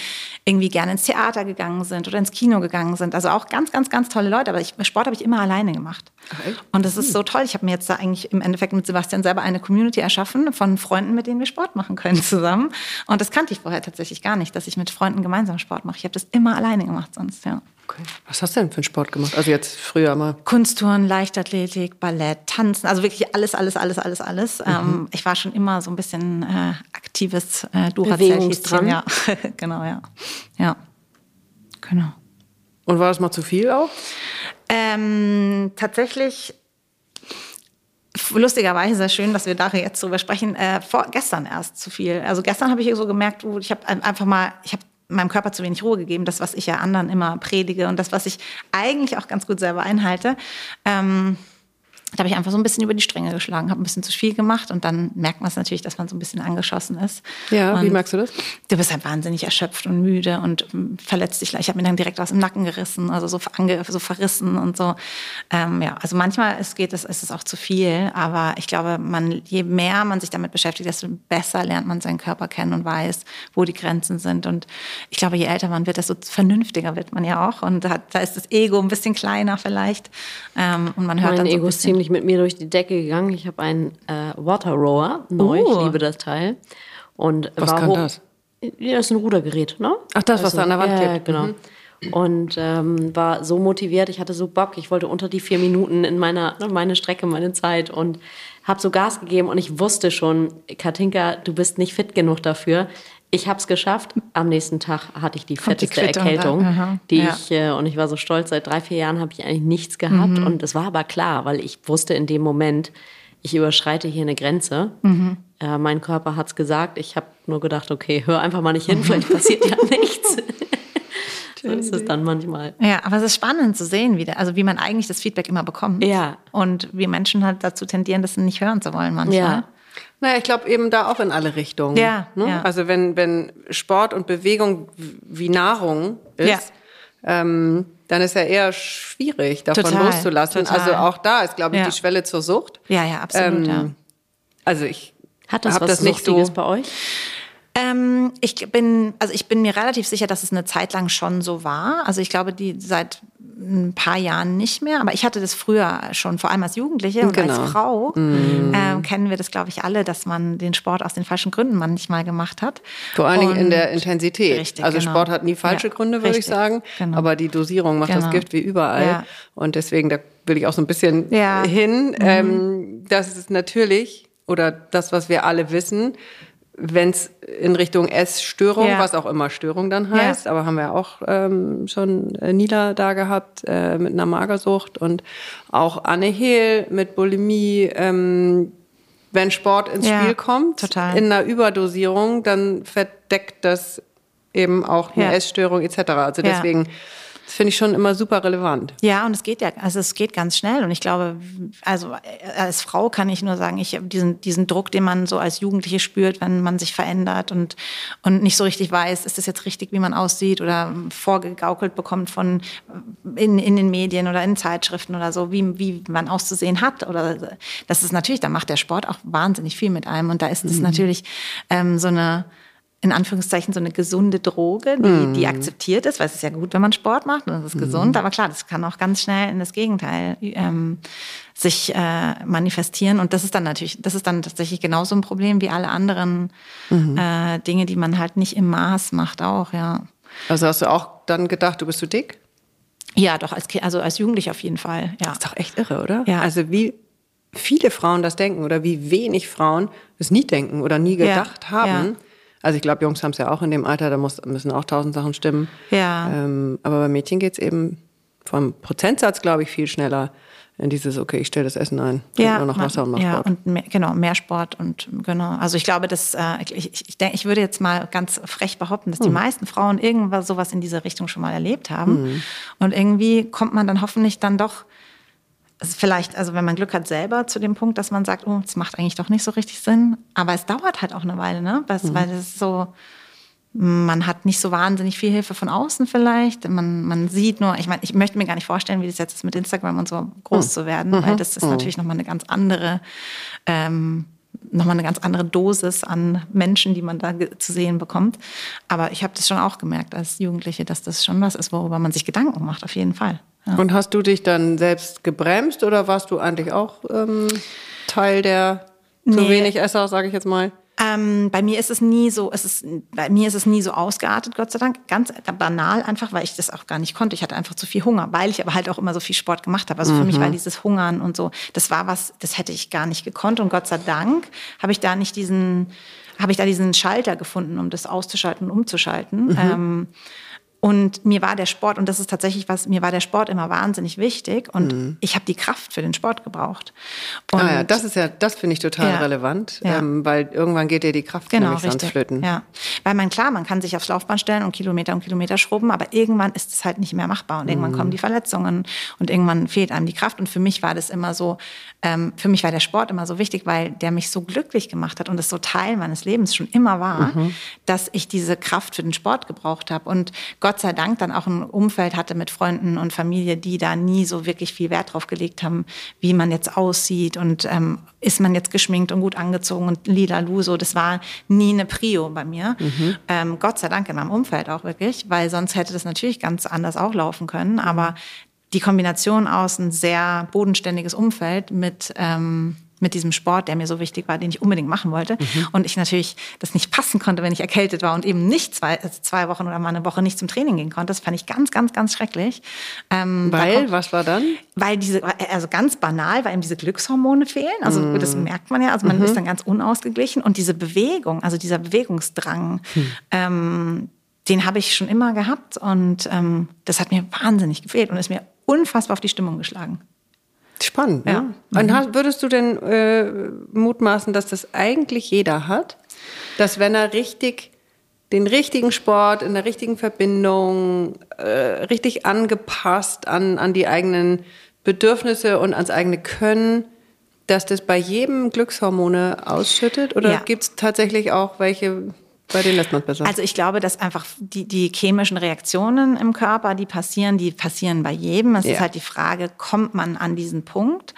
Speaker 3: irgendwie gerne ins Theater gegangen sind oder ins Kino gegangen sind. Also auch ganz, ganz, ganz tolle Leute. Aber ich, Sport habe ich immer alleine gemacht. Ach, und das ist so toll. Ich habe mir jetzt da eigentlich im Endeffekt mit Sebastian selber eine Community erschaffen von Freunden, mit denen wir Sport machen können zusammen. Und das kannte ich vorher tatsächlich gar nicht, dass ich mit Freunden gemeinsam Sport mache. Ich habe das immer alleine gemacht sonst, ja.
Speaker 2: Okay. Was hast du denn für einen Sport gemacht? Also jetzt früher mal?
Speaker 3: Kunsttouren, Leichtathletik, Ballett, Tanzen, also wirklich alles, alles, alles, alles, alles. Mhm. Ähm, ich war schon immer so ein bisschen äh, aktives äh,
Speaker 1: Duracell-Häschen.
Speaker 3: Ja, genau, ja. Ja, genau.
Speaker 2: Und war das mal zu viel auch?
Speaker 3: Ähm, tatsächlich lustigerweise sehr schön, dass wir da jetzt drüber sprechen. Äh, vor, gestern erst zu viel. Also gestern habe ich so gemerkt, ich habe einfach mal, ich habe meinem Körper zu wenig Ruhe gegeben, das, was ich ja anderen immer predige und das, was ich eigentlich auch ganz gut selber einhalte. Ähm, da habe ich einfach so ein bisschen über die Stränge geschlagen, habe ein bisschen zu viel gemacht und dann merkt man es natürlich, dass man so ein bisschen angeschossen ist.
Speaker 2: Ja,
Speaker 3: und
Speaker 2: wie merkst du das?
Speaker 3: Du bist halt wahnsinnig erschöpft und müde und ähm, verletzt dich. Ich habe mir dann direkt aus dem Nacken gerissen, also so, ange, so verrissen und so. Ähm, ja, also manchmal es geht es, ist es auch zu viel, aber ich glaube, man, je mehr man sich damit beschäftigt, desto besser lernt man seinen Körper kennen und weiß, wo die Grenzen sind. Und ich glaube, je älter man wird, desto vernünftiger wird man ja auch. Und da, da ist das Ego ein bisschen kleiner vielleicht. Ähm, und man hört
Speaker 1: mein
Speaker 3: dann so
Speaker 1: Ego
Speaker 3: ein bisschen,
Speaker 1: ziemlich mit mir durch die Decke gegangen. Ich habe einen äh, Water Rower neu.
Speaker 3: Oh.
Speaker 1: Ich liebe das Teil. Und
Speaker 2: Was
Speaker 1: war
Speaker 2: kann
Speaker 1: hoch-
Speaker 2: das?
Speaker 1: Ja, das ist ein Rudergerät, ne?
Speaker 2: Ach, das, was da an der Wand
Speaker 1: ja,
Speaker 2: klebt.
Speaker 1: genau.
Speaker 2: Mhm.
Speaker 1: Und ähm, war so motiviert, ich hatte so Bock, ich wollte unter die vier Minuten in meiner ne, meine Strecke, meine Zeit und habe so Gas gegeben und ich wusste schon, Katinka, du bist nicht fit genug dafür. Ich habe es geschafft. Am nächsten Tag hatte ich die
Speaker 3: Kommt die
Speaker 1: fetteste
Speaker 3: da.
Speaker 1: Erkältung,
Speaker 3: Aha.
Speaker 1: die
Speaker 3: Ja.
Speaker 1: ich äh, und ich war so stolz. Seit drei vier Jahren habe ich eigentlich nichts gehabt
Speaker 3: Mhm.
Speaker 1: und es war aber klar, weil ich wusste in dem Moment, ich überschreite hier eine Grenze.
Speaker 3: Mhm.
Speaker 1: Äh, mein Körper hat's gesagt. Ich habe nur gedacht, okay, hör einfach mal nicht hin, vielleicht passiert ja nichts. so ist es dann manchmal.
Speaker 3: Ja, aber es ist spannend zu sehen, wie, der, also wie man eigentlich das Feedback immer bekommt.
Speaker 1: Ja.
Speaker 3: Und wie Menschen halt dazu tendieren, das nicht hören zu wollen manchmal.
Speaker 1: Ja.
Speaker 2: Naja, ich glaube eben da auch in alle Richtungen.
Speaker 3: Ja,
Speaker 2: ne?
Speaker 3: ja.
Speaker 2: Also wenn, wenn Sport und Bewegung wie Nahrung ist,
Speaker 3: Ja.
Speaker 2: ähm, dann ist ja eher schwierig, davon
Speaker 3: Total,
Speaker 2: loszulassen.
Speaker 3: total.
Speaker 2: Also auch da ist, glaube ich,
Speaker 3: Ja.
Speaker 2: die Schwelle zur Sucht.
Speaker 3: Ja, ja, absolut. ja.
Speaker 2: Ähm, Also ich
Speaker 1: Hat das
Speaker 2: hab
Speaker 1: was
Speaker 2: das nicht so.
Speaker 1: Suchtiges bei euch?
Speaker 3: Ähm, ich bin, also ich bin mir relativ sicher, dass es eine Zeit lang schon so war. Also ich glaube, die seit ein paar Jahren nicht mehr. Aber ich hatte das früher schon, vor allem als Jugendliche und
Speaker 2: Genau.
Speaker 3: als Frau ähm, kennen wir das, glaube ich, alle, dass man den Sport aus den falschen Gründen manchmal gemacht hat.
Speaker 2: Vor allen Dingen in der Intensität.
Speaker 3: Richtig,
Speaker 2: also
Speaker 3: genau.
Speaker 2: Sport hat nie falsche
Speaker 3: Ja,
Speaker 2: Gründe, würde ich sagen.
Speaker 3: genau.
Speaker 2: Aber die Dosierung macht das
Speaker 3: Genau.
Speaker 2: Gift wie überall.
Speaker 3: Ja.
Speaker 2: Und deswegen, da will ich auch so ein bisschen
Speaker 3: Ja. Mhm.
Speaker 2: hin. Ähm, das ist natürlich, oder das, was wir alle wissen, wenn es in Richtung Essstörung,
Speaker 3: Ja.
Speaker 2: was auch immer Störung dann heißt, aber haben wir auch ähm, schon äh, Nila da gehabt äh, mit einer Magersucht und auch Anne Hehl mit Bulimie. Ähm, wenn Sport ins
Speaker 3: Ja,
Speaker 2: Spiel kommt,
Speaker 3: total.
Speaker 2: in einer Überdosierung, dann verdeckt das eben auch eine
Speaker 3: Ja.
Speaker 2: Essstörung etc. Also
Speaker 3: Ja.
Speaker 2: deswegen, das finde ich schon immer super relevant.
Speaker 3: Ja, und es geht ja, also es geht ganz schnell. Und ich glaube, also als Frau kann ich nur sagen, ich habe diesen, diesen Druck, den man so als Jugendliche spürt, wenn man sich verändert und, und nicht so richtig weiß, ist das jetzt richtig, wie man aussieht oder vorgegaukelt bekommt von in, in den Medien oder in Zeitschriften oder so, wie, wie man auszusehen hat. Oder das ist natürlich, da macht der Sport auch wahnsinnig viel mit einem. Und da ist es natürlich ähm, so eine in Anführungszeichen so eine gesunde Droge, die, die akzeptiert ist, weil es ist ja gut, wenn man Sport macht und es ist gesund, aber klar, das kann auch ganz schnell in das Gegenteil ähm, sich äh, manifestieren und das ist dann natürlich, das ist dann tatsächlich genauso ein Problem wie alle anderen äh, Dinge, die man halt nicht im Maß macht auch, ja.
Speaker 2: Also hast du auch dann gedacht, du bist zu dick?
Speaker 3: Ja, doch, als, also als Jugendlich auf jeden Fall, ja.
Speaker 2: Das ist doch echt irre, oder?
Speaker 3: Ja.
Speaker 2: Also wie viele Frauen das denken oder wie wenig Frauen es nie denken oder nie
Speaker 3: Ja,
Speaker 2: gedacht haben.
Speaker 3: ja.
Speaker 2: Also ich glaube, Jungs haben es ja auch in dem Alter, da muss, müssen auch tausend Sachen stimmen.
Speaker 3: Ja.
Speaker 2: Ähm, aber bei Mädchen geht's eben vom Prozentsatz, glaube ich, viel schneller in dieses, okay, ich stelle das Essen ein, nur noch Wasser und mach
Speaker 3: ja,
Speaker 2: Sport.
Speaker 3: und mehr, genau, mehr Sport und genau. Also ich glaube, dass äh, ich, ich, ich, denk, ich würde jetzt mal ganz frech behaupten, dass die meisten Frauen irgendwas sowas in diese Richtung schon mal erlebt haben. Und irgendwie kommt man dann hoffentlich dann doch also vielleicht, also wenn man Glück hat, selber zu dem Punkt, dass man sagt, oh, das macht eigentlich doch nicht so richtig Sinn. Aber es dauert halt auch eine Weile, ne? Was, Weil es so, man hat nicht so wahnsinnig viel Hilfe von außen vielleicht. Man, man sieht nur, ich meine, ich möchte mir gar nicht vorstellen, wie das jetzt ist, mit Instagram und so groß zu werden, weil das ist natürlich nochmal eine ganz andere, ähm, nochmal eine ganz andere Dosis an Menschen, die man da zu sehen bekommt. Aber ich habe das schon auch gemerkt als Jugendliche, dass das schon was ist, worüber man sich Gedanken macht, auf jeden Fall. Ja.
Speaker 2: Und hast du dich dann selbst gebremst oder warst du eigentlich auch ähm, Teil der zu
Speaker 3: Nee.
Speaker 2: wenig Esser, sage ich jetzt mal?
Speaker 3: Ähm, bei mir ist es nie so, es ist, bei mir ist es nie so ausgeartet, Gott sei Dank. Ganz banal einfach, weil ich das auch gar nicht konnte. Ich hatte einfach zu viel Hunger, weil ich aber halt auch immer so viel Sport gemacht habe. Also für mich war dieses Hungern und so, das war was, das hätte ich gar nicht gekonnt. Und Gott sei Dank habe ich da nicht diesen, habe ich da diesen Schalter gefunden, um das auszuschalten und umzuschalten. Ähm, Und mir war der Sport, und das ist tatsächlich was, mir war der Sport immer wahnsinnig wichtig und mhm. ich habe die Kraft für den Sport gebraucht.
Speaker 2: Und ah ja, das ist ja, das finde ich total ja, relevant, ja. Ähm, weil irgendwann geht dir die Kraft genau, nämlich richtig. flöten.
Speaker 3: Ja, weil man klar, man kann sich aufs Laufband stellen und Kilometer und Kilometer schrubben, aber irgendwann ist es halt nicht mehr machbar und irgendwann mhm. kommen die Verletzungen und irgendwann fehlt einem die Kraft. Und für mich war das immer so, ähm, für mich war der Sport immer so wichtig, weil der mich so glücklich gemacht hat und es so Teil meines Lebens schon immer war, mhm. dass ich diese Kraft für den Sport gebraucht habe. Und Gott sei Dank dann auch ein Umfeld hatte mit Freunden und Familie, die da nie so wirklich viel Wert drauf gelegt haben, wie man jetzt aussieht und ähm, ist man jetzt geschminkt und gut angezogen und lila Luso. Das war nie eine Prio bei mir. Mhm. Ähm, Gott sei Dank in meinem Umfeld auch wirklich, weil sonst hätte das natürlich ganz anders auch laufen können. Aber die Kombination aus ein sehr bodenständiges Umfeld mit ähm, mit diesem Sport, der mir so wichtig war, den ich unbedingt machen wollte. Mhm. Und ich natürlich das nicht passen konnte, wenn ich erkältet war und eben nicht zwei, also zwei Wochen oder mal eine Woche nicht zum Training gehen konnte. Das fand ich ganz, ganz, ganz schrecklich.
Speaker 2: Ähm, weil, kommt, was war dann?
Speaker 3: Weil diese, also ganz banal, weil eben diese Glückshormone fehlen. Also mhm. das merkt man ja. Also man mhm. ist dann ganz unausgeglichen. Und diese Bewegung, also dieser Bewegungsdrang, hm. ähm, den habe ich schon immer gehabt. Und ähm, das hat mir wahnsinnig gefehlt und ist mir unfassbar auf die Stimmung geschlagen.
Speaker 2: Spannend, ne? Ja. Und hast, würdest du denn äh, mutmaßen, dass das eigentlich jeder hat? Dass wenn er richtig den richtigen Sport in der richtigen Verbindung, äh, richtig angepasst an, an die eigenen Bedürfnisse und ans eigene Können, dass das bei jedem Glückshormone ausschüttet? Oder ja. gibt es tatsächlich auch welche, bei denen lässt man besser.
Speaker 3: Also ich glaube, dass einfach die, die chemischen Reaktionen im Körper, die passieren, die passieren bei jedem. Es ja. ist halt die Frage, kommt man an diesen Punkt?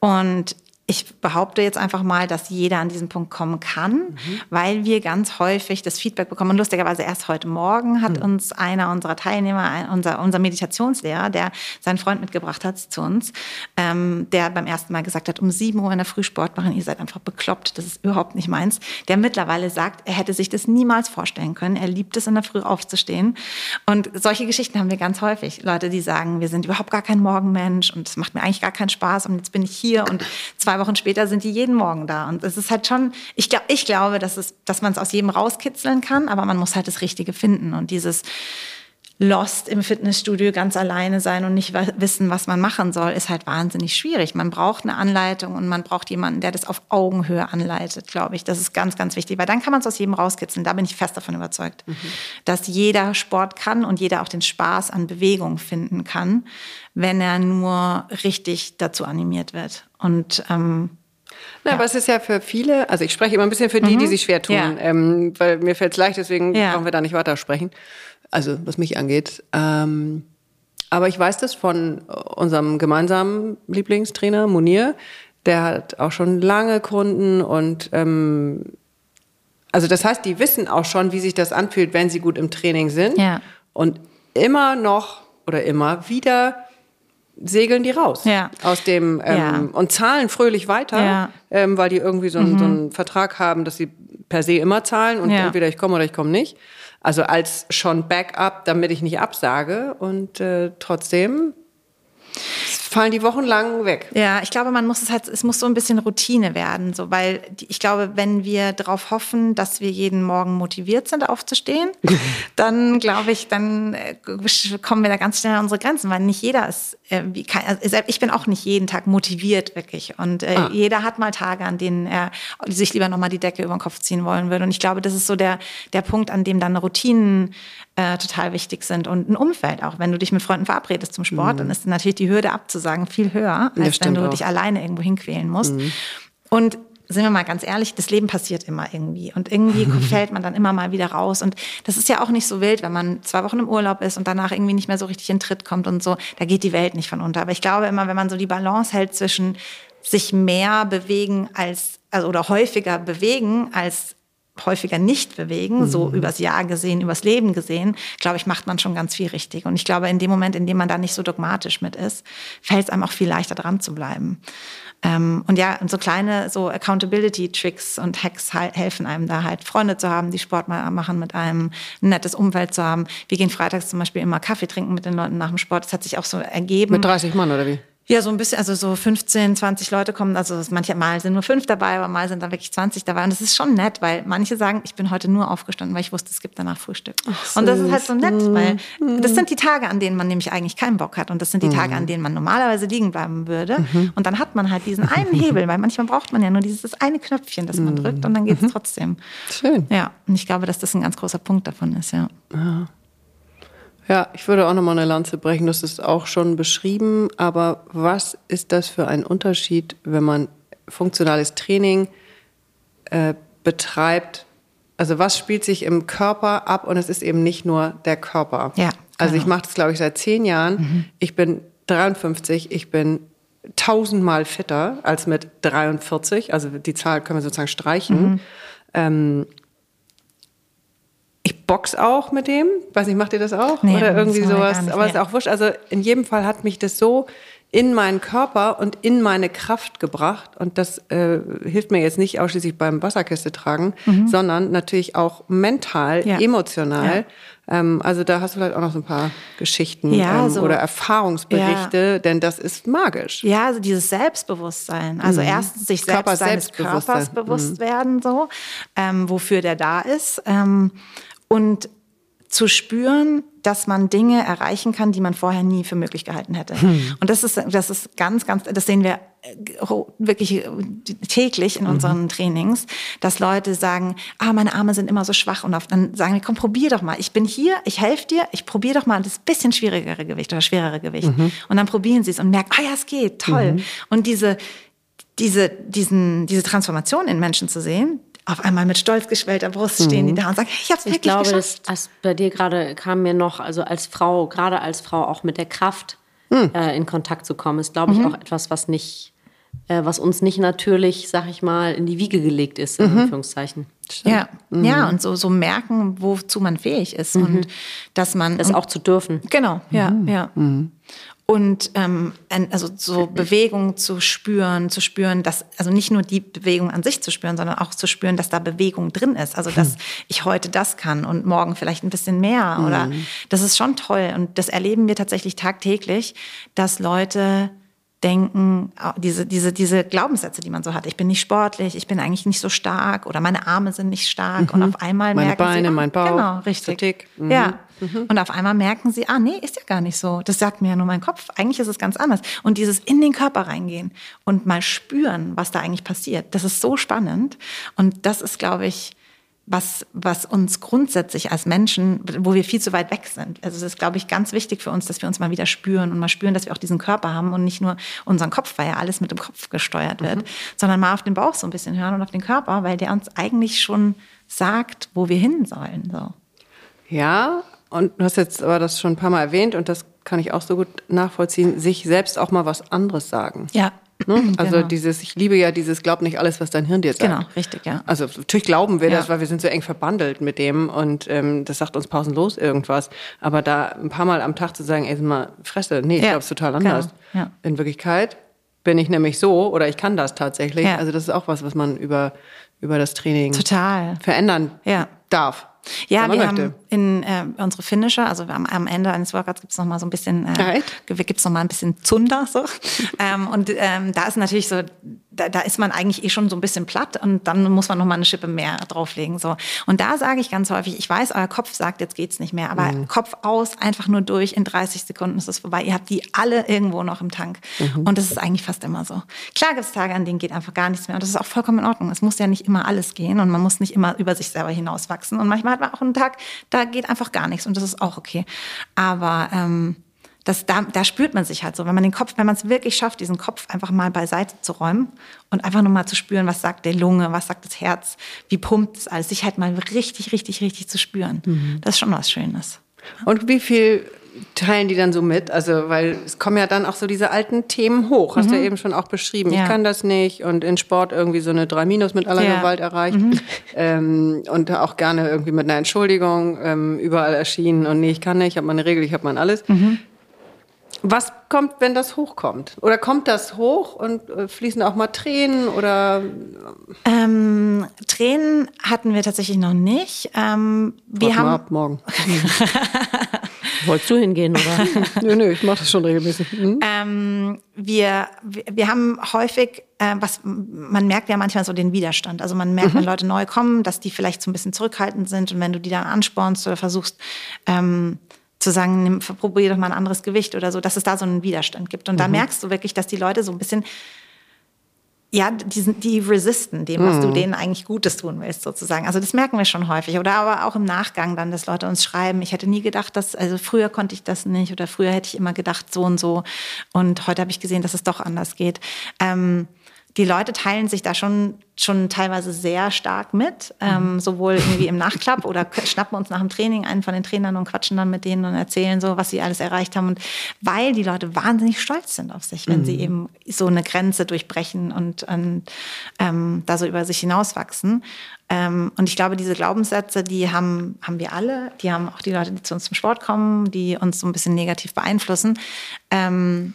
Speaker 3: Und ich behaupte jetzt einfach mal, dass jeder an diesen Punkt kommen kann, mhm. weil wir ganz häufig das Feedback bekommen. Und lustigerweise erst heute Morgen hat mhm. uns einer unserer Teilnehmer, unser, unser Meditationslehrer, der seinen Freund mitgebracht hat zu uns, ähm, der beim ersten Mal gesagt hat, um sieben Uhr in der Früh Sport machen, ihr seid einfach bekloppt, das ist überhaupt nicht meins. Der mittlerweile sagt, er hätte sich das niemals vorstellen können. Er liebt es, in der Früh aufzustehen. Und solche Geschichten haben wir ganz häufig. Leute, die sagen, wir sind überhaupt gar kein Morgenmensch und es macht mir eigentlich gar keinen Spaß und jetzt bin ich hier und zwei Wochen später sind die jeden Morgen da. Und es ist halt schon, ich, glaub, ich glaube, dass, dass man es aus jedem rauskitzeln kann, aber man muss halt das Richtige finden. Und dieses lost im Fitnessstudio ganz alleine sein und nicht wissen, was man machen soll, ist halt wahnsinnig schwierig. Man braucht eine Anleitung und man braucht jemanden, der das auf Augenhöhe anleitet, glaube ich. Das ist ganz, ganz wichtig, weil dann kann man es aus jedem rauskitzeln. Da bin ich fest davon überzeugt, mhm. dass jeder Sport kann und jeder auch den Spaß an Bewegung finden kann, wenn er nur richtig dazu animiert wird. Und ähm,
Speaker 2: na, ja. aber es ist ja für viele, also ich spreche immer ein bisschen für die, mhm. die sich schwer tun, ja. ähm, weil mir fällt es leicht, deswegen ja. brauchen wir da nicht weiter sprechen also was mich angeht. Ähm, aber ich weiß das von unserem gemeinsamen Lieblingstrainer Munir. Der hat auch schon lange Kunden und ähm, also das heißt, die wissen auch schon, wie sich das anfühlt, wenn sie gut im Training sind. Ja. Und immer noch oder immer wieder segeln die raus ja. aus dem ähm, ja. und zahlen fröhlich weiter, ja. ähm, weil die irgendwie so, mhm. so, einen Vertrag haben, dass sie per se immer zahlen und entweder ich komme oder ich komme nicht. Also als schon Backup, damit ich nicht absage. Und äh, trotzdem fallen die Wochen lang weg.
Speaker 3: Ja, ich glaube, man muss es halt, es muss so ein bisschen Routine werden, so, weil ich glaube, wenn wir darauf hoffen, dass wir jeden Morgen motiviert sind, aufzustehen, dann glaube ich, dann äh, kommen wir da ganz schnell an unsere Grenzen, weil nicht jeder ist, äh, also ich bin auch nicht jeden Tag motiviert wirklich und äh, ah. jeder hat mal Tage, an denen er sich lieber nochmal die Decke über den Kopf ziehen wollen würde und ich glaube, das ist so der, der Punkt, an dem dann Routinen äh, total wichtig sind und ein Umfeld auch. Wenn du dich mit Freunden verabredest zum Sport, mhm. dann ist natürlich die Hürde abzusagen viel höher, als wenn du auch. dich alleine irgendwo hinquälen musst. Mhm. Und sind wir mal ganz ehrlich, das Leben passiert immer irgendwie. Und irgendwie fällt man dann immer mal wieder raus. Und das ist ja auch nicht so wild, wenn man zwei Wochen im Urlaub ist und danach irgendwie nicht mehr so richtig in Tritt kommt und so. Da geht die Welt nicht von unter. Aber ich glaube immer, wenn man so die Balance hält zwischen sich mehr bewegen als, also, oder häufiger bewegen als häufiger nicht bewegen, mhm. so übers Jahr gesehen, übers Leben gesehen, glaube ich, macht man schon ganz viel richtig. Und ich glaube, in dem Moment, in dem man da nicht so dogmatisch mit ist, fällt es einem auch viel leichter dran zu bleiben. Ähm, und ja, und so kleine so Accountability-Tricks und Hacks helfen einem da halt, Freunde zu haben, die Sport mal machen mit einem, ein nettes Umfeld zu haben. Wir gehen freitags zum Beispiel immer Kaffee trinken mit den Leuten nach dem Sport. Das hat sich auch so ergeben.
Speaker 2: Mit 30 Mann oder wie?
Speaker 3: Ja, so ein bisschen, also so 15, 20 Leute kommen, also manchmal sind nur fünf dabei, aber mal sind da wirklich 20 dabei. Und das ist schon nett, weil manche sagen, ich bin heute nur aufgestanden, weil ich wusste, es gibt danach Frühstück. Ach, und das ist halt so nett, weil das sind die Tage, an denen man nämlich eigentlich keinen Bock hat. Und das sind die Tage, an denen man normalerweise liegen bleiben würde. Und dann hat man halt diesen einen Hebel, weil manchmal braucht man ja nur dieses eine Knöpfchen, das man drückt und dann geht es trotzdem.
Speaker 2: Schön.
Speaker 3: Ja, und ich glaube, dass das ein ganz großer Punkt davon ist, ja.
Speaker 2: ja. Ja, ich würde auch nochmal eine Lanze brechen, das ist auch schon beschrieben, aber was ist das für ein Unterschied, wenn man funktionales Training äh, betreibt? Also was spielt sich im Körper ab und es ist eben nicht nur der Körper.
Speaker 3: Ja.
Speaker 2: Also ich mache das, glaube ich, seit zehn Jahren. Mhm. Ich bin 53, ich bin tausendmal fitter als mit 43. Also die Zahl können wir sozusagen streichen. Mhm. Ähm, ich box auch mit dem. Weiß nicht, macht ihr das auch?
Speaker 3: Nee,
Speaker 2: Oder irgendwie sowas?
Speaker 3: Nicht,
Speaker 2: Aber es ist auch wurscht. Also in jedem Fall hat mich das so in meinen Körper und in meine Kraft gebracht. Und das äh, hilft mir jetzt nicht ausschließlich beim Wasserkiste tragen, mhm. sondern natürlich auch mental, ja. emotional. Ja. Ähm, also da hast du vielleicht auch noch so ein paar Geschichten
Speaker 3: ja,
Speaker 2: ähm, so, oder Erfahrungsberichte, denn das ist magisch.
Speaker 3: Ja, also dieses Selbstbewusstsein. Also mhm. erstens sich selbst Körper seines Körpers bewusst mhm. werden, so ähm, wofür der da ist. Und zu spüren, dass man Dinge erreichen kann, die man vorher nie für möglich gehalten hätte. Hm. Und das ist, das ist ganz, ganz, das sehen wir äh, wirklich äh, täglich in mhm. unseren Trainings, dass Leute sagen, ah, meine Arme sind immer so schwach und dann sagen wir, komm, probier doch mal. Ich bin hier, ich helfe dir, ich probiere doch mal das bisschen schwierigere Gewicht oder schwerere Gewicht. Mhm. Und dann probieren sie es und merken, ah ja, es geht, toll. Mhm. Und diese, diese, diesen, diese Transformation in Menschen zu sehen, auf einmal mit stolz geschwellter Brust stehen die mhm. da und sagen, hey, ich habe es wirklich
Speaker 1: glaube,
Speaker 3: geschafft.
Speaker 1: Ich glaube, bei dir gerade kam mir noch, also als Frau, gerade als Frau auch mit der Kraft mhm. äh, in Kontakt zu kommen, ist, glaube ich, mhm. auch etwas, was nicht, äh, was uns nicht natürlich, sag ich mal, in die Wiege gelegt ist, in mhm. Anführungszeichen.
Speaker 3: Ja, mhm. ja, und so, so merken, wozu man fähig ist und dass man.
Speaker 1: Das auch zu dürfen.
Speaker 3: Genau, ja, ja und ähm, also so Bewegung zu spüren, zu spüren, dass also nicht nur die Bewegung an sich zu spüren, sondern auch zu spüren, dass da Bewegung drin ist. Also dass hm. ich heute das kann und morgen vielleicht ein bisschen mehr oder hm. das ist schon toll und das erleben wir tatsächlich tagtäglich, dass Leute denken, diese, diese, diese Glaubenssätze, die man so hat. Ich bin nicht sportlich, ich bin eigentlich nicht so stark oder meine Arme sind nicht stark mhm. und auf einmal
Speaker 2: meine
Speaker 3: merken
Speaker 2: Beine,
Speaker 3: sie, oh,
Speaker 2: mein Bauch,
Speaker 3: genau, richtig. Mhm. Ja. Mhm. Und auf einmal merken sie, ah, nee, ist ja gar nicht so. Das sagt mir ja nur mein Kopf. Eigentlich ist es ganz anders. Und dieses in den Körper reingehen und mal spüren, was da eigentlich passiert, das ist so spannend. Und das ist, glaube ich, was, was uns grundsätzlich als Menschen, wo wir viel zu weit weg sind. Also es ist, glaube ich, ganz wichtig für uns, dass wir uns mal wieder spüren und mal spüren, dass wir auch diesen Körper haben und nicht nur unseren Kopf, weil ja alles mit dem Kopf gesteuert wird, mhm. sondern mal auf den Bauch so ein bisschen hören und auf den Körper, weil der uns eigentlich schon sagt, wo wir hin sollen. So.
Speaker 2: Ja, und du hast jetzt aber das schon ein paar Mal erwähnt und das kann ich auch so gut nachvollziehen, sich selbst auch mal was anderes sagen.
Speaker 3: Ja.
Speaker 2: Ne? Also genau. dieses, ich liebe ja dieses, glaub nicht alles, was dein Hirn dir sagt.
Speaker 3: Genau, richtig, ja.
Speaker 2: Also natürlich glauben wir ja. das, weil wir sind so eng verbandelt mit dem und ähm, das sagt uns pausenlos irgendwas. Aber da ein paar Mal am Tag zu sagen, ey, mal Fresse, nee, ich ja. glaube es total anders. Genau. Ja. In Wirklichkeit bin ich nämlich so oder ich kann das tatsächlich. Ja. Also das ist auch was, was man über, über das Training
Speaker 3: total.
Speaker 2: verändern
Speaker 3: ja.
Speaker 2: darf.
Speaker 3: Ja, wir möchte. haben in äh, unsere Finisher, also am, am Ende eines Workouts gibt es noch mal so ein bisschen, äh, gibt's noch mal ein bisschen Zunder so. ähm, und ähm, da ist natürlich so, da, da ist man eigentlich eh schon so ein bisschen platt und dann muss man noch mal eine Schippe mehr drauflegen so. Und da sage ich ganz häufig, ich weiß, euer Kopf sagt, jetzt geht's nicht mehr, aber mhm. Kopf aus, einfach nur durch, in 30 Sekunden ist es vorbei. Ihr habt die alle irgendwo noch im Tank mhm. und das ist eigentlich fast immer so. Klar gibt es Tage, an denen geht einfach gar nichts mehr und das ist auch vollkommen in Ordnung. Es muss ja nicht immer alles gehen und man muss nicht immer über sich selber hinauswachsen und manchmal hat man auch einen Tag, da da geht einfach gar nichts und das ist auch okay. Aber ähm, das, da, da spürt man sich halt so, wenn man den Kopf, wenn man es wirklich schafft, diesen Kopf einfach mal beiseite zu räumen und einfach nur mal zu spüren, was sagt der Lunge, was sagt das Herz, wie pumpt es alles, sich halt mal richtig, richtig, richtig zu spüren. Mhm. Das ist schon was Schönes.
Speaker 2: Und wie viel teilen die dann so mit? Also, weil es kommen ja dann auch so diese alten Themen hoch. Hast mhm. du ja eben schon auch beschrieben. Ja. Ich kann das nicht und in Sport irgendwie so eine 3 Minus mit aller ja. Gewalt erreicht. Mhm. Ähm, und auch gerne irgendwie mit einer Entschuldigung ähm, überall erschienen und nee, ich kann nicht, ich habe meine Regel, ich habe mein alles. Mhm. Was kommt, wenn das hochkommt? Oder kommt das hoch und äh, fließen auch mal Tränen oder?
Speaker 3: Ähm, Tränen hatten wir tatsächlich noch nicht. Ähm, wir
Speaker 2: Warte
Speaker 3: haben
Speaker 2: mal ab morgen.
Speaker 1: Wolltest du hingehen, oder?
Speaker 2: nö, nö, ich mache das schon regelmäßig.
Speaker 3: Mhm. Ähm, wir, wir haben häufig, äh, was man merkt ja manchmal so den Widerstand. Also man merkt, mhm. wenn Leute neu kommen, dass die vielleicht so ein bisschen zurückhaltend sind und wenn du die dann anspornst oder versuchst, ähm, zu sagen, nimm, probier doch mal ein anderes Gewicht oder so, dass es da so einen Widerstand gibt. Und mhm. da merkst du wirklich, dass die Leute so ein bisschen ja, die, sind, die resisten dem, was mm. du mhm. denen eigentlich Gutes tun willst, sozusagen. Also das merken wir schon häufig. Oder aber auch im Nachgang dann, dass Leute uns schreiben, ich hätte nie gedacht, dass, also früher konnte ich das nicht oder früher hätte ich immer gedacht so und so. Und heute habe ich gesehen, dass es doch anders geht. Ähm, die Leute teilen sich da schon, schon teilweise sehr stark mit, ähm, mhm. sowohl irgendwie im Nachklapp oder schnappen uns nach dem Training einen von den Trainern und quatschen dann mit denen und erzählen so, was sie alles erreicht haben. Und weil die Leute wahnsinnig stolz sind auf sich, wenn mhm. sie eben so eine Grenze durchbrechen und, und ähm, da so über sich hinauswachsen. Ähm, und ich glaube, diese Glaubenssätze, die haben, haben wir alle, die haben auch die Leute, die zu uns zum Sport kommen, die uns so ein bisschen negativ beeinflussen. Ähm,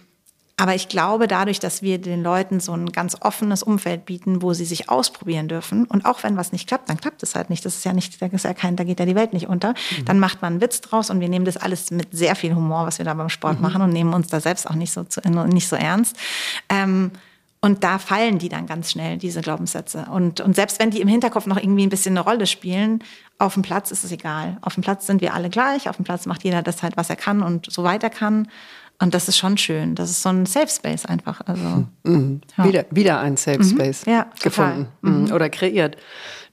Speaker 3: aber ich glaube, dadurch, dass wir den Leuten so ein ganz offenes Umfeld bieten, wo sie sich ausprobieren dürfen, und auch wenn was nicht klappt, dann klappt es halt nicht. Das ist ja nicht, da ist ja kein, da geht ja die Welt nicht unter. Mhm. Dann macht man einen Witz draus und wir nehmen das alles mit sehr viel Humor, was wir da beim Sport mhm. machen und nehmen uns da selbst auch nicht so, zu, nicht so ernst. Ähm, und da fallen die dann ganz schnell, diese Glaubenssätze. Und, und selbst wenn die im Hinterkopf noch irgendwie ein bisschen eine Rolle spielen, auf dem Platz ist es egal. Auf dem Platz sind wir alle gleich. Auf dem Platz macht jeder das halt, was er kann und so weiter kann. Und das ist schon schön. Das ist so ein Safe Space einfach. Also,
Speaker 2: mhm. ja. wieder, wieder ein Safe mhm. Space ja, gefunden mhm. mhm. oder kreiert.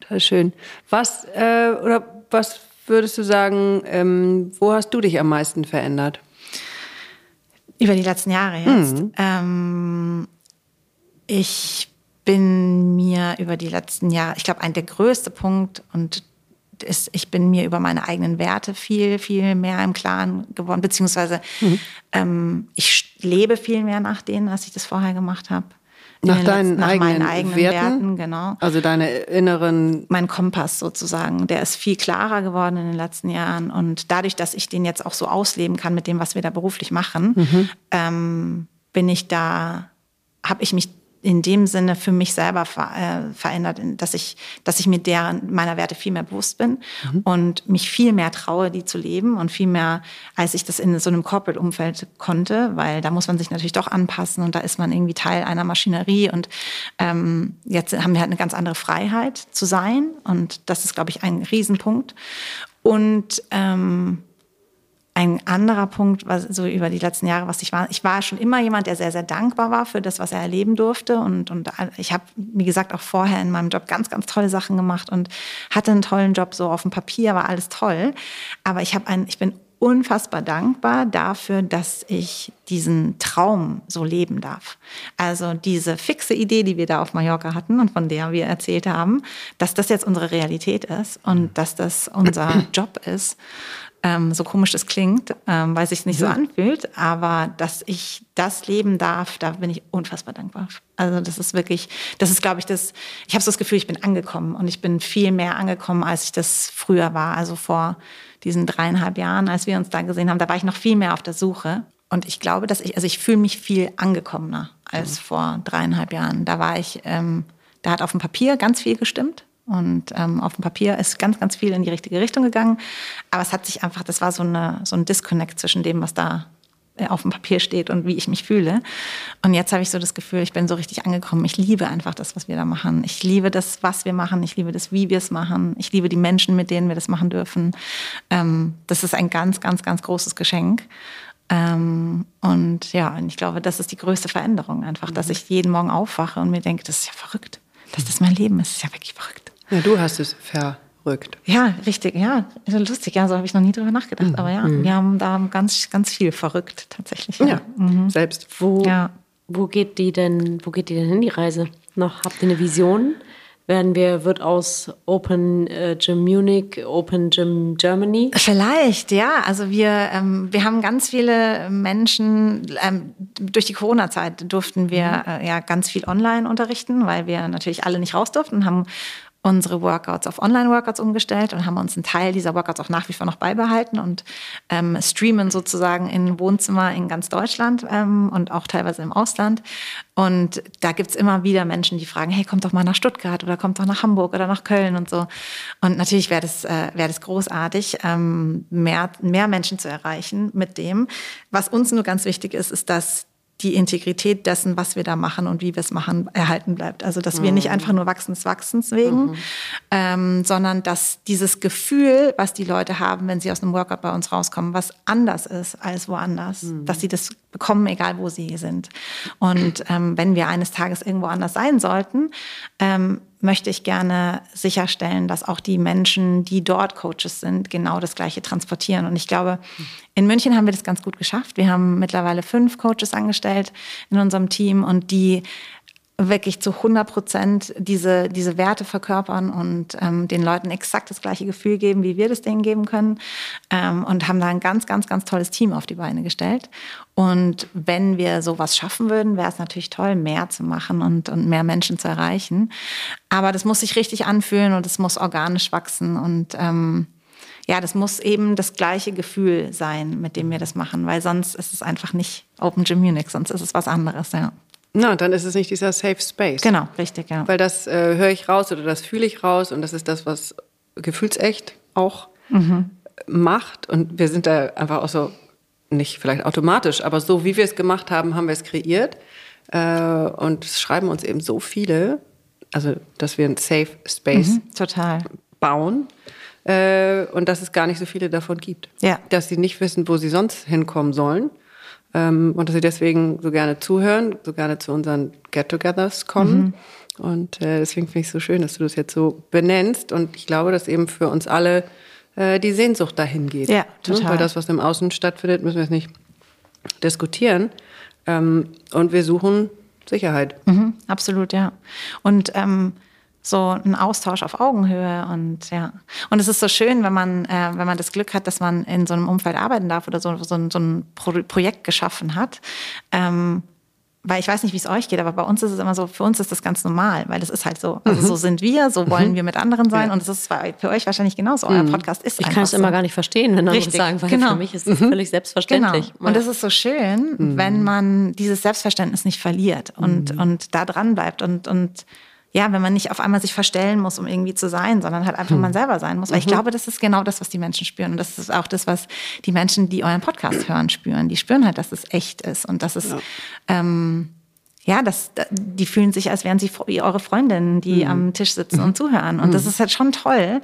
Speaker 2: Total schön. Was, äh, oder was würdest du sagen, ähm, wo hast du dich am meisten verändert?
Speaker 3: Über die letzten Jahre jetzt. Mhm. Ähm, ich bin mir über die letzten Jahre, ich glaube, ein der größte Punkt und ist, ich bin mir über meine eigenen Werte viel, viel mehr im Klaren geworden, beziehungsweise mhm. ähm, ich lebe viel mehr nach denen, als ich das vorher gemacht habe.
Speaker 2: Nach deinen nach eigenen, meinen
Speaker 3: eigenen
Speaker 2: Werten?
Speaker 3: Werten? genau.
Speaker 2: Also deine inneren.
Speaker 3: Mein Kompass sozusagen, der ist viel klarer geworden in den letzten Jahren. Und dadurch, dass ich den jetzt auch so ausleben kann mit dem, was wir da beruflich machen, mhm. ähm, bin ich da, habe ich mich in dem Sinne für mich selber ver, äh, verändert, dass ich, dass ich mir der, meiner Werte viel mehr bewusst bin mhm. und mich viel mehr traue, die zu leben und viel mehr, als ich das in so einem Corporate-Umfeld konnte, weil da muss man sich natürlich doch anpassen und da ist man irgendwie Teil einer Maschinerie und ähm, jetzt haben wir halt eine ganz andere Freiheit zu sein und das ist, glaube ich, ein Riesenpunkt. Und ähm, ein anderer Punkt, was so über die letzten Jahre, was ich war, ich war schon immer jemand, der sehr, sehr dankbar war für das, was er erleben durfte. Und, und ich habe, wie gesagt, auch vorher in meinem Job ganz, ganz tolle Sachen gemacht und hatte einen tollen Job, so auf dem Papier war alles toll. Aber ich einen, ich bin unfassbar dankbar dafür, dass ich diesen Traum so leben darf. Also diese fixe Idee, die wir da auf Mallorca hatten und von der wir erzählt haben, dass das jetzt unsere Realität ist und dass das unser Job ist ähm, so komisch das klingt, ähm, weil es sich nicht so anfühlt, aber dass ich das leben darf, da bin ich unfassbar dankbar. Also das ist wirklich, das ist, glaube ich, das. Ich habe so das Gefühl, ich bin angekommen und ich bin viel mehr angekommen, als ich das früher war. Also vor diesen dreieinhalb Jahren, als wir uns da gesehen haben, da war ich noch viel mehr auf der Suche. Und ich glaube, dass ich, also ich fühle mich viel angekommener als mhm. vor dreieinhalb Jahren. Da war ich, ähm, da hat auf dem Papier ganz viel gestimmt. Und ähm, auf dem Papier ist ganz, ganz viel in die richtige Richtung gegangen. Aber es hat sich einfach, das war so, eine, so ein Disconnect zwischen dem, was da äh, auf dem Papier steht und wie ich mich fühle. Und jetzt habe ich so das Gefühl, ich bin so richtig angekommen. Ich liebe einfach das, was wir da machen. Ich liebe das, was wir machen. Ich liebe das, wie wir es machen. Ich liebe die Menschen, mit denen wir das machen dürfen. Ähm, das ist ein ganz, ganz, ganz großes Geschenk. Ähm, und ja, und ich glaube, das ist die größte Veränderung einfach, dass mhm. ich jeden Morgen aufwache und mir denke, das ist ja verrückt. Dass das mein Leben ist, das ist ja wirklich verrückt.
Speaker 2: Ja, du hast es verrückt.
Speaker 3: Ja, richtig, ja. Lustig, ja, so habe ich noch nie drüber nachgedacht. Mhm. Aber ja, mhm. wir haben da ganz, ganz viel verrückt tatsächlich.
Speaker 2: Ja, ja. Mhm. selbst.
Speaker 1: Wo, ja. wo geht die denn, wo geht die denn hin, die Reise? Noch, habt ihr eine Vision? werden wir, wird aus Open äh, Gym Munich Open Gym Germany?
Speaker 3: Vielleicht, ja. Also wir, ähm, wir haben ganz viele Menschen, ähm, durch die Corona-Zeit durften wir mhm. äh, ja ganz viel online unterrichten, weil wir natürlich alle nicht raus durften, haben unsere Workouts auf Online-Workouts umgestellt und haben uns einen Teil dieser Workouts auch nach wie vor noch beibehalten und ähm, streamen sozusagen in Wohnzimmer in ganz Deutschland ähm, und auch teilweise im Ausland. Und da gibt's immer wieder Menschen, die fragen, hey, kommt doch mal nach Stuttgart oder kommt doch nach Hamburg oder nach Köln und so. Und natürlich wäre das, äh, wäre das großartig, ähm, mehr, mehr Menschen zu erreichen mit dem. Was uns nur ganz wichtig ist, ist, dass die Integrität dessen, was wir da machen und wie wir es machen, erhalten bleibt. Also dass wir mhm. nicht einfach nur wachsen des Wachsens wegen, mhm. ähm, sondern dass dieses Gefühl, was die Leute haben, wenn sie aus einem Workout bei uns rauskommen, was anders ist als woanders, mhm. dass sie das bekommen, egal wo sie sind. Und ähm, wenn wir eines Tages irgendwo anders sein sollten, ähm, möchte ich gerne sicherstellen, dass auch die Menschen, die dort Coaches sind, genau das Gleiche transportieren. Und ich glaube, in München haben wir das ganz gut geschafft. Wir haben mittlerweile fünf Coaches angestellt in unserem Team und die wirklich zu 100 Prozent diese, diese Werte verkörpern und ähm, den Leuten exakt das gleiche Gefühl geben, wie wir das denen geben können. Ähm, und haben da ein ganz, ganz, ganz tolles Team auf die Beine gestellt. Und wenn wir sowas schaffen würden, wäre es natürlich toll, mehr zu machen und, und mehr Menschen zu erreichen. Aber das muss sich richtig anfühlen und es muss organisch wachsen und ähm, ja, das muss eben das gleiche Gefühl sein, mit dem wir das machen, weil sonst ist es einfach nicht Open Gym Munich, sonst ist es was anderes, ja.
Speaker 2: Na, dann ist es nicht dieser Safe Space.
Speaker 3: Genau, richtig, ja.
Speaker 2: Weil das äh, höre ich raus oder das fühle ich raus und das ist das, was gefühlsecht auch mhm. macht. Und wir sind da einfach auch so, nicht vielleicht automatisch, aber so wie wir es gemacht haben, haben wir es kreiert. Äh, und es schreiben uns eben so viele, also dass wir ein Safe Space
Speaker 3: mhm, total.
Speaker 2: bauen. Äh, und dass es gar nicht so viele davon gibt.
Speaker 3: Ja.
Speaker 2: Dass sie nicht wissen, wo sie sonst hinkommen sollen ähm, und dass sie deswegen so gerne zuhören, so gerne zu unseren Get-togethers kommen. Mhm. Und äh, deswegen finde ich es so schön, dass du das jetzt so benennst. Und ich glaube, dass eben für uns alle äh, die Sehnsucht dahin geht.
Speaker 3: Ja, total.
Speaker 2: Ne? Weil das, was im Außen stattfindet, müssen wir jetzt nicht diskutieren. Ähm, und wir suchen Sicherheit.
Speaker 3: Mhm, absolut, ja. Und ähm, so ein Austausch auf Augenhöhe und ja. Und es ist so schön, wenn man, äh, wenn man das Glück hat, dass man in so einem Umfeld arbeiten darf oder so, so, ein, so ein Pro Projekt geschaffen hat. Ähm, weil ich weiß nicht, wie es euch geht, aber bei uns ist es immer so, für uns ist das ganz normal, weil das ist halt so. Also mhm. so sind wir, so wollen mhm. wir mit anderen sein ja. und es ist für euch wahrscheinlich genauso. Euer mhm. Podcast ist
Speaker 1: Ich kann es immer gar nicht verstehen, wenn andere sagen, weil genau. für mich ist es mhm. völlig selbstverständlich.
Speaker 3: Genau. Und es ist so schön, mhm. wenn man dieses Selbstverständnis nicht verliert und, und da dran bleibt und, und ja, wenn man nicht auf einmal sich verstellen muss, um irgendwie zu sein, sondern halt einfach hm. man selber sein muss. Weil ich mhm. glaube, das ist genau das, was die Menschen spüren. Und das ist auch das, was die Menschen, die euren Podcast hören, spüren. Die spüren halt, dass es echt ist und dass es, ja, ähm, ja das, die fühlen sich, als wären sie eure Freundinnen, die mhm. am Tisch sitzen und zuhören. Und mhm. das ist halt schon toll.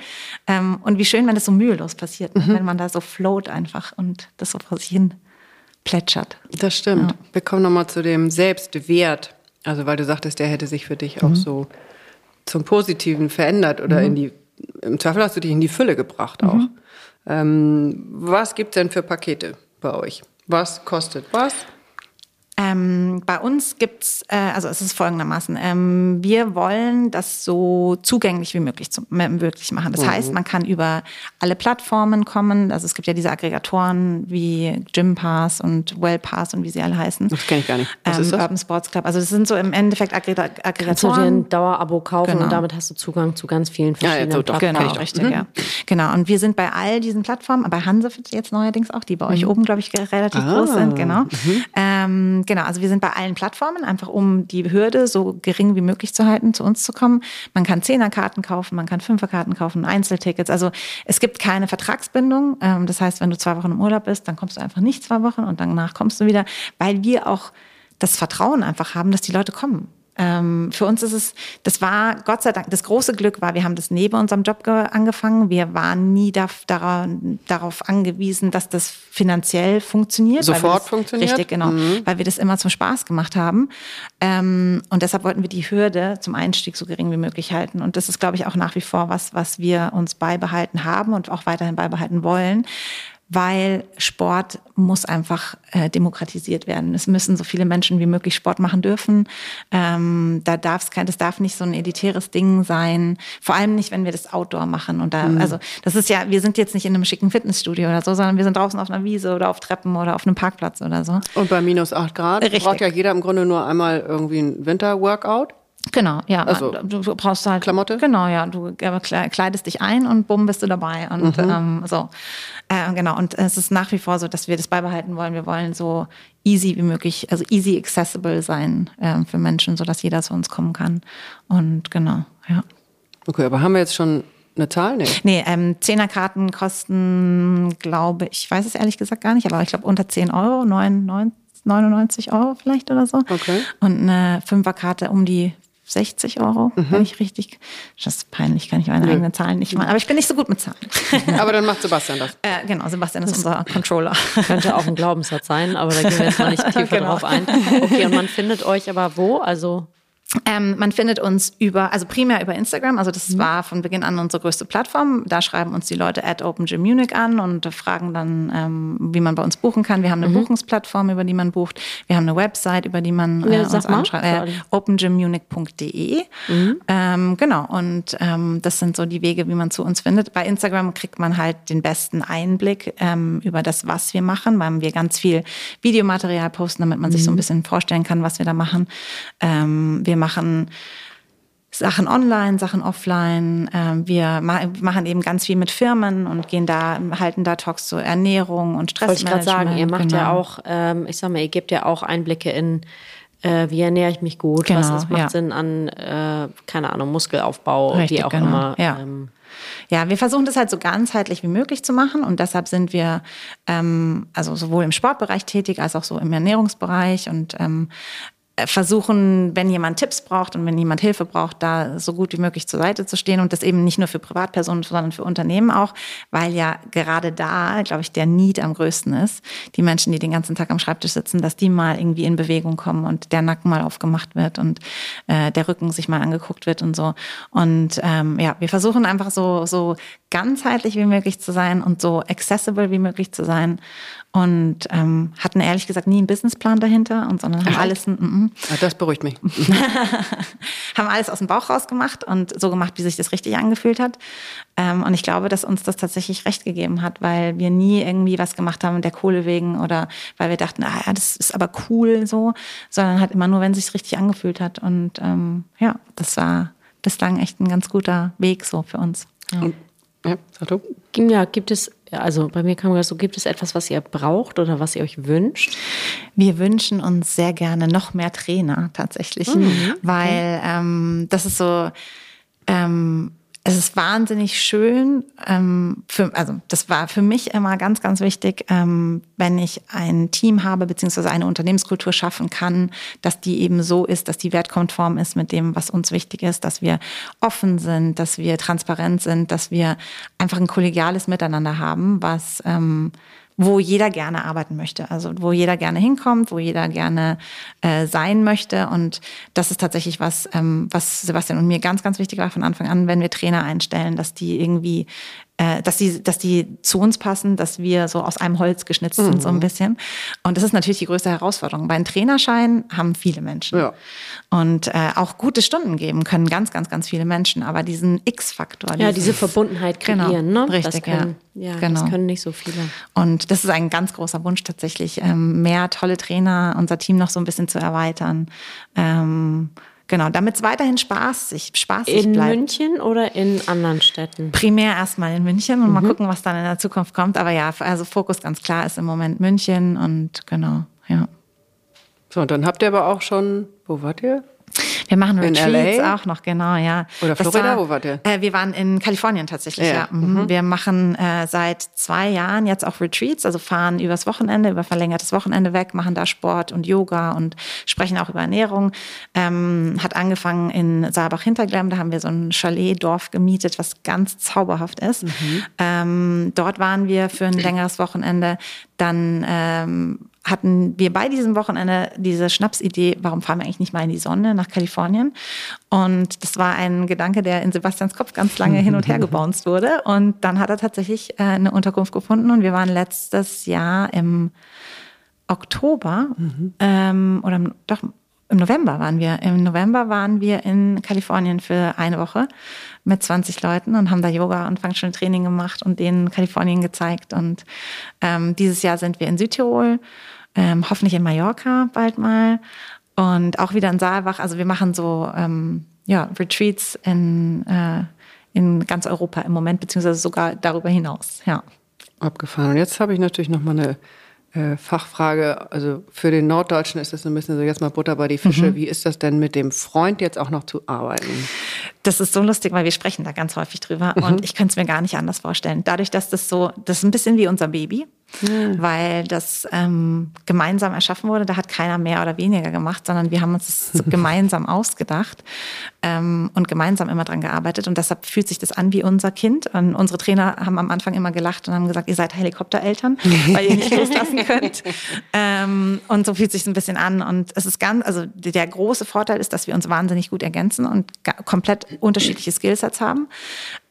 Speaker 3: Ähm, und wie schön, wenn das so mühelos passiert, ne? mhm. wenn man da so float einfach und das so vor sich hin plätschert.
Speaker 2: Das stimmt. Ja. Wir kommen nochmal zu dem Selbstwert also weil du sagtest, der hätte sich für dich mhm. auch so zum Positiven verändert oder mhm. in die, im Zweifel hast du dich in die Fülle gebracht auch. Mhm. Ähm, was gibt's denn für Pakete bei euch? Was kostet was?
Speaker 3: Ähm, bei uns gibt's, äh, also es ist folgendermaßen, ähm, wir wollen das so zugänglich wie möglich zu, möglich machen. Das mhm. heißt, man kann über alle Plattformen kommen. Also es gibt ja diese Aggregatoren wie Gympass und Wellpass und wie sie alle heißen.
Speaker 2: Das kenne ich gar nicht.
Speaker 3: Was ähm, ist das? Urban Sports Club. Also das sind so im Endeffekt Aggregatoren.
Speaker 1: Kannst du dir ein Dauerabo kaufen genau. und damit hast du Zugang zu ganz vielen verschiedenen ja, so,
Speaker 3: Plattformen. Genau, richtig, mhm. ja. Genau. Und wir sind bei all diesen Plattformen, bei Hansefit jetzt neuerdings auch, die bei euch mhm. oben, glaube ich, relativ ah. groß sind. Genau. Mhm. Ähm, genau, also wir sind bei allen Plattformen, einfach um die Hürde so gering wie möglich zu halten, zu uns zu kommen. Man kann Zehnerkarten kaufen, man kann Fünferkarten kaufen, Einzeltickets. Also es gibt keine Vertragsbindung. Ähm, das heißt, wenn du zwei Wochen im Urlaub bist, dann kommst du einfach nicht zwei Wochen und danach kommst du wieder, weil wir auch das Vertrauen einfach haben, dass die Leute kommen. Ähm, für uns ist es, das war Gott sei Dank, das große Glück war, wir haben das neben unserem Job angefangen. Wir waren nie da, daran, darauf angewiesen, dass das finanziell funktioniert.
Speaker 2: Sofort
Speaker 3: das,
Speaker 2: funktioniert?
Speaker 3: Richtig, genau. Mhm. Weil wir das immer zum Spaß gemacht haben. Ähm, und deshalb wollten wir die Hürde zum Einstieg so gering wie möglich halten. Und das ist, glaube ich, auch nach wie vor was, was wir uns beibehalten haben und auch weiterhin beibehalten wollen weil Sport muss einfach äh, demokratisiert werden. Es müssen so viele Menschen wie möglich Sport machen dürfen. Ähm, da darf es kein, das darf nicht so ein elitäres Ding sein. Vor allem nicht, wenn wir das Outdoor machen. Und da, mhm. also das ist ja, wir sind jetzt nicht in einem schicken Fitnessstudio oder so, sondern wir sind draußen auf einer Wiese oder auf Treppen oder auf einem Parkplatz oder so.
Speaker 2: Und bei minus acht Grad
Speaker 3: Richtig.
Speaker 2: braucht ja jeder im Grunde nur einmal irgendwie ein Winterworkout.
Speaker 3: Genau, ja.
Speaker 2: Also,
Speaker 3: du, du brauchst halt
Speaker 2: Klamotte?
Speaker 3: Genau, ja. Du kleidest dich ein und bumm bist du dabei und
Speaker 2: Mhm.
Speaker 3: ähm, so. Äh, genau. Und es ist nach wie vor so, dass wir das beibehalten wollen. Wir wollen so easy wie möglich, also easy accessible sein ähm, für Menschen, so dass jeder zu uns kommen kann. Und genau, ja.
Speaker 2: Okay, aber haben wir jetzt schon eine Zahl? Nee.
Speaker 3: Nee, ähm, Zehnerkarten kosten, glaube ich, weiß es ehrlich gesagt gar nicht, aber ich glaube unter 10 Euro, 9, 9, 99 Euro vielleicht oder so.
Speaker 2: Okay.
Speaker 3: Und eine Fünferkarte um die 60 Euro, wenn ich richtig. Das ist peinlich, kann ich meine eigenen Zahlen nicht machen. Aber ich bin nicht so gut mit Zahlen.
Speaker 2: Aber dann macht Sebastian das.
Speaker 3: äh, genau, Sebastian ist unser Controller.
Speaker 1: Könnte auch ein Glaubenssatz sein, aber da gehen wir jetzt mal nicht tiefer
Speaker 3: Genau.
Speaker 1: drauf ein. Okay, und man findet euch aber wo? Also
Speaker 3: Ähm, man findet uns über, also primär über Instagram. Also das
Speaker 2: Mhm.
Speaker 3: war von Beginn an unsere größte Plattform. Da schreiben uns die Leute at Open Gym Munich an und fragen dann, ähm, wie man bei uns buchen kann. Wir haben
Speaker 2: Mhm.
Speaker 3: eine Buchungsplattform, über die man bucht. Wir haben eine Website, über die man äh,
Speaker 1: Ja,
Speaker 3: uns anschreibt. Äh, opengymmunich.de. Ähm, genau. Und ähm, das sind so die Wege, wie man zu uns findet. Bei Instagram kriegt man halt den besten Einblick ähm, über das, was wir machen, weil wir ganz viel Videomaterial posten, damit man sich so ein bisschen vorstellen kann, was wir da machen. Ähm, wir machen Sachen online, Sachen offline. Ähm, wir ma machen eben ganz viel mit Firmen und gehen da, halten da Talks zur Ernährung und
Speaker 1: wollte ich gerade
Speaker 3: Stressmanagement.
Speaker 1: sagen, ihr macht ja
Speaker 3: Genau.
Speaker 1: auch, ähm, ich sag mal, ihr gebt ja auch Einblicke in, äh, wie ernähre ich mich gut, was
Speaker 3: Genau,
Speaker 1: ist, macht
Speaker 3: ja.
Speaker 1: Sinn an, äh, keine Ahnung, Muskelaufbau,
Speaker 3: Richtig,
Speaker 1: wie auch
Speaker 3: genau,
Speaker 1: immer.
Speaker 3: ja.
Speaker 1: Ähm,
Speaker 3: Ja, wir versuchen das halt so ganzheitlich wie möglich zu machen und deshalb sind wir ähm, also sowohl im Sportbereich tätig als auch so im Ernährungsbereich und ähm, äh, versuchen, wenn jemand Tipps braucht und wenn jemand Hilfe braucht, da so gut wie möglich zur Seite zu stehen und das eben nicht nur für Privatpersonen, sondern für Unternehmen auch, weil ja gerade da, glaube ich, der Need am größten ist. Die Menschen, die den ganzen Tag am Schreibtisch sitzen, dass die mal irgendwie in Bewegung kommen und der Nacken mal aufgemacht wird und äh, der Rücken sich mal angeguckt wird und so. Und ähm, ja, wir versuchen einfach so, so ganzheitlich wie möglich zu sein und so accessible wie möglich zu sein. Und ähm, hatten ehrlich gesagt nie einen Businessplan dahinter und sondern haben alles, mm, mm,
Speaker 2: Ah, das beruhigt mich.
Speaker 3: haben alles aus dem Bauch rausgemacht und so gemacht, wie sich das richtig angefühlt hat. Ähm, und ich glaube, dass uns das tatsächlich recht gegeben hat, weil wir nie irgendwie was gemacht haben der Kohle wegen oder weil wir dachten, ah ja, das ist aber cool so, sondern halt immer nur, wenn es sich richtig angefühlt hat. Und ähm, ja, das war bislang echt ein ganz guter Weg so für uns. Ja.
Speaker 2: Und, ja, sag du.
Speaker 1: ja, gibt es, also bei mir kam das so, gibt es etwas, was ihr braucht oder was ihr euch wünscht?
Speaker 3: Wir wünschen uns sehr gerne noch mehr Trainer tatsächlich, weil ähm, das ist so, ähm, es ist wahnsinnig schön. Ähm, für, also das war für mich immer ganz, ganz wichtig, ähm, wenn ich ein Team habe beziehungsweise eine Unternehmenskultur schaffen kann, dass die eben so ist, dass die wertkonform ist mit dem, was uns wichtig ist, dass wir offen sind, dass wir transparent sind, dass wir einfach ein kollegiales Miteinander haben, was ähm, wo jeder gerne arbeiten möchte, also wo jeder gerne hinkommt, wo jeder gerne äh, sein möchte. Und das ist tatsächlich was, ähm, was Sebastian und mir ganz, ganz wichtig war von Anfang an, wenn wir Trainer einstellen, dass die irgendwie, äh, dass die, dass die zu uns passen, dass wir so aus einem Holz geschnitzt sind, so ein bisschen. Und das ist natürlich die größte Herausforderung. Bei einem Trainerschein haben viele Menschen.
Speaker 2: Ja.
Speaker 3: Und äh, auch gute Stunden geben können ganz, ganz, ganz viele Menschen. Aber diesen X-Faktor,
Speaker 1: Ja, diese Verbundenheit
Speaker 3: Genau,
Speaker 1: kreieren, ne?
Speaker 3: richtig,
Speaker 1: das können,
Speaker 3: ja.
Speaker 1: ja.
Speaker 3: Genau.
Speaker 1: das können nicht so viele.
Speaker 3: Und das ist ein ganz großer Wunsch tatsächlich, ähm, mehr tolle Trainer, unser Team noch so ein bisschen zu erweitern. Ähm, genau, damit es weiterhin spaßig, spaßig
Speaker 1: In
Speaker 3: bleibt.
Speaker 1: München oder in anderen Städten?
Speaker 3: Primär erstmal in München und mal
Speaker 1: Mhm.
Speaker 3: gucken, was dann in der Zukunft kommt. Aber ja, also Fokus ganz klar ist im Moment München und genau, ja.
Speaker 2: So, und dann habt ihr aber auch schon, wo wart ihr?
Speaker 3: Wir machen Retreats auch noch, genau, ja.
Speaker 2: Oder
Speaker 3: Das
Speaker 2: Florida?
Speaker 3: war,
Speaker 2: Wo wart ihr?
Speaker 3: Äh, wir waren in Kalifornien tatsächlich,
Speaker 2: Ja.
Speaker 3: ja. Mhm. Wir machen äh, seit zwei Jahren jetzt auch Retreats, also fahren übers Wochenende, über verlängertes Wochenende weg, machen da Sport und Yoga und sprechen auch über Ernährung. Ähm, hat angefangen in Saalbach-Hinterglemm, da haben wir so ein Chalet-Dorf gemietet, was ganz zauberhaft ist. Ähm, dort waren wir für ein längeres Wochenende. Dann ähm, hatten wir bei diesem Wochenende diese Schnapsidee, warum fahren wir eigentlich nicht mal in die Sonne nach Kalifornien? Und das war ein Gedanke, der in Sebastians Kopf ganz lange hin und her gebounced wurde. Und dann hat er tatsächlich äh, eine Unterkunft gefunden und wir waren letztes Jahr im Oktober ähm, oder doch im November waren wir. Im November waren wir in Kalifornien für eine Woche mit 20 Leuten und haben da Yoga und Functional Training gemacht und denen Kalifornien gezeigt. Und ähm, dieses Jahr sind wir in Südtirol, ähm, hoffentlich in Mallorca bald mal. Und auch wieder in Saalbach. Also wir machen so ähm, ja, Retreats in, äh, in ganz Europa im Moment, beziehungsweise sogar darüber hinaus. Ja.
Speaker 2: Abgefahren. Und jetzt habe ich natürlich noch mal eine äh, Fachfrage. Also für den Norddeutschen ist das ein bisschen so, jetzt mal Butter bei die Fische. Mhm. Wie ist das denn mit dem Freund jetzt auch noch zu arbeiten?
Speaker 3: Das ist so lustig, weil wir sprechen da ganz häufig drüber mhm. und ich könnte es mir gar nicht anders vorstellen. Dadurch, dass das so, das ist ein bisschen wie unser Baby. Mhm. weil das ähm, gemeinsam erschaffen wurde. Da hat keiner mehr oder weniger gemacht, sondern wir haben uns das gemeinsam ausgedacht ähm, und gemeinsam immer dran gearbeitet. Und deshalb fühlt sich das an wie unser Kind. Und unsere Trainer haben am Anfang immer gelacht und haben gesagt, ihr seid Helikoptereltern, weil ihr nicht loslassen könnt. Ähm, und so fühlt sich ein bisschen an. Und es ist ganz, also der große Vorteil ist, dass wir uns wahnsinnig gut ergänzen und komplett unterschiedliche Skillsets haben.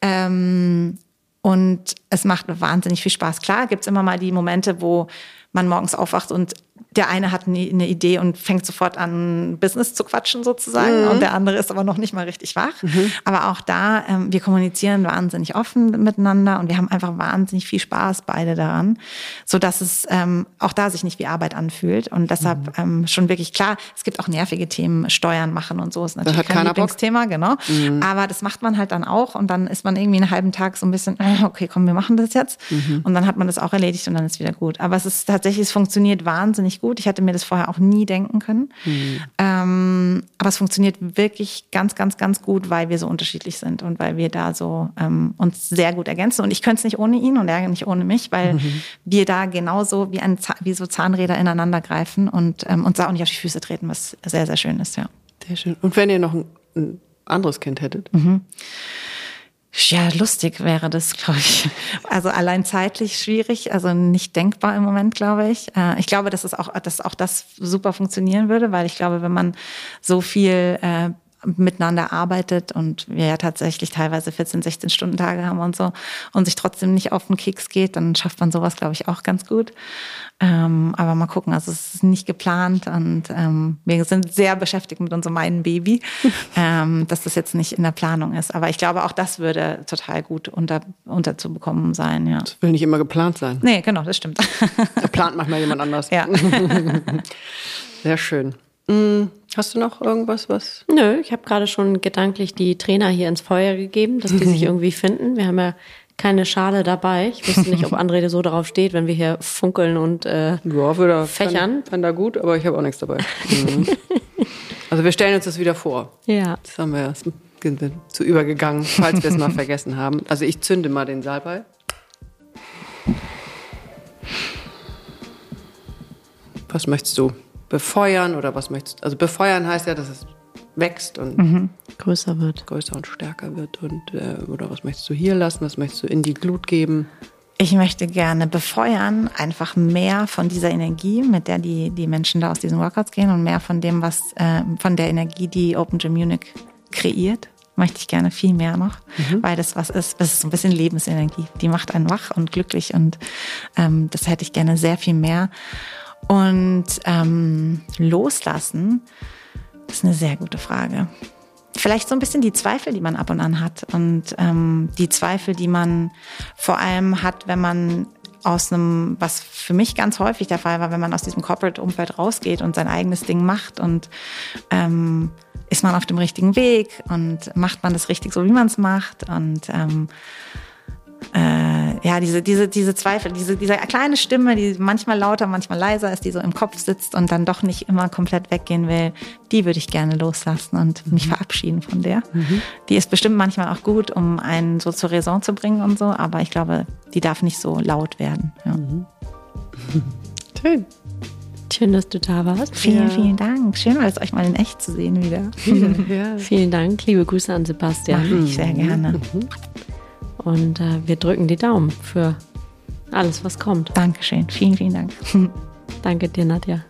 Speaker 3: Ähm, und es macht wahnsinnig viel Spaß. Klar gibt es immer mal die Momente, wo man morgens aufwacht und der eine hat eine Idee und fängt sofort an, Business zu quatschen sozusagen. Mhm. Und der andere ist aber noch nicht mal richtig wach. Mhm. Aber auch da, ähm, wir kommunizieren wahnsinnig offen miteinander und wir haben einfach wahnsinnig viel Spaß beide daran, so dass es ähm, auch da sich nicht wie Arbeit anfühlt. Und deshalb mhm. ähm, schon wirklich klar, es gibt auch nervige Themen, Steuern machen und so ist natürlich kein Lieblingsthema, genau. Mhm. Aber das macht man halt dann auch und dann ist man irgendwie einen halben Tag so ein bisschen, äh, okay, komm, wir machen das jetzt. Mhm. Und dann hat man das auch erledigt und dann ist wieder gut. Aber es ist tatsächlich, es funktioniert wahnsinnig gut. Ich hatte mir das vorher auch nie denken können. Mhm. Ähm, aber es funktioniert wirklich ganz, ganz, ganz gut, weil wir so unterschiedlich sind und weil wir da so ähm, uns sehr gut ergänzen. Und ich könnte es nicht ohne ihn und er nicht ohne mich, weil mhm. wir da genauso wie, ein, wie so Zahnräder ineinander greifen und ähm, uns auch nicht auf die Füße treten, was sehr, sehr schön ist, ja.
Speaker 2: Sehr schön. Und wenn ihr noch ein, ein anderes Kind hättet? Mhm.
Speaker 3: Ja, lustig wäre das, glaube ich. Also allein zeitlich schwierig, also nicht denkbar im Moment, glaube ich. Äh, ich glaube, dass es auch, dass auch das super funktionieren würde, weil ich glaube, wenn man so viel äh, miteinander arbeitet und wir ja tatsächlich teilweise 14, 16 Stunden Tage haben und so und sich trotzdem nicht auf den Keks geht, dann schafft man sowas, glaube ich, auch ganz gut. Ähm, aber mal gucken, also es ist nicht geplant und ähm, wir sind sehr beschäftigt mit unserem einen Baby, ähm, dass das jetzt nicht in der Planung ist. Aber ich glaube, auch das würde total gut unter, unterzubekommen sein, ja.
Speaker 2: Das will nicht immer geplant sein.
Speaker 3: Nee, genau, das stimmt.
Speaker 2: Da plant manchmal jemand anders.
Speaker 3: Ja.
Speaker 2: Sehr schön. Hm, hast du noch irgendwas, was?
Speaker 1: Nö, ich habe gerade schon gedanklich die Trainer hier ins Feuer gegeben, dass die sich irgendwie finden. Wir haben ja keine Schale dabei. Ich wusste nicht, ob André so darauf steht, wenn wir hier funkeln und äh,
Speaker 2: ja, würde, fächern. Fand da gut, aber ich habe auch nichts dabei. Mhm. also wir stellen uns das wieder vor.
Speaker 1: Ja.
Speaker 2: Das haben wir zu übergegangen, falls wir es mal vergessen haben. Also ich zünde mal den Salbei. Was möchtest du? Befeuern oder was möchtest du? Also befeuern heißt ja, dass es wächst und mhm.
Speaker 1: größer wird.
Speaker 2: Größer und stärker wird. Und äh, oder was möchtest du hier lassen? Was möchtest du in die Glut geben?
Speaker 3: Ich möchte gerne befeuern, einfach mehr von dieser Energie, mit der die, die Menschen da aus diesen Workouts gehen und mehr von dem, was, äh, von der Energie, die Open Gym Munich kreiert, möchte ich gerne viel mehr noch, mhm. weil das was ist, das ist so ein bisschen Lebensenergie. Die macht einen wach und glücklich und ähm, das hätte ich gerne sehr viel mehr. Und ähm, loslassen ist eine sehr gute Frage. Vielleicht so ein bisschen die Zweifel, die man ab und an hat. Und ähm, die Zweifel, die man vor allem hat, wenn man aus einem, was für mich ganz häufig der Fall war, wenn man aus diesem Corporate-Umfeld rausgeht und sein eigenes Ding macht und ähm, ist man auf dem richtigen Weg und macht man das richtig so, wie man es macht und ähm, äh, ja, diese, diese, diese Zweifel, diese, diese kleine Stimme, die manchmal lauter, manchmal leiser ist, die so im Kopf sitzt und dann doch nicht immer komplett weggehen will, die würde ich gerne loslassen und mhm. mich verabschieden von der. Mhm. Die ist bestimmt manchmal auch gut, um einen so zur Raison zu bringen und so, aber ich glaube, die darf nicht so laut werden. Ja. Mhm.
Speaker 1: Schön. Schön, dass du da warst.
Speaker 3: Vielen, ja. vielen Dank. Schön war es, euch mal in echt zu sehen wieder.
Speaker 1: Ja. vielen Dank. Liebe Grüße an Sebastian.
Speaker 3: Mach ich sehr gerne.
Speaker 1: Und äh, wir drücken die Daumen für alles, was kommt.
Speaker 3: Dankeschön. Vielen, vielen Dank.
Speaker 1: Danke dir, Nadja.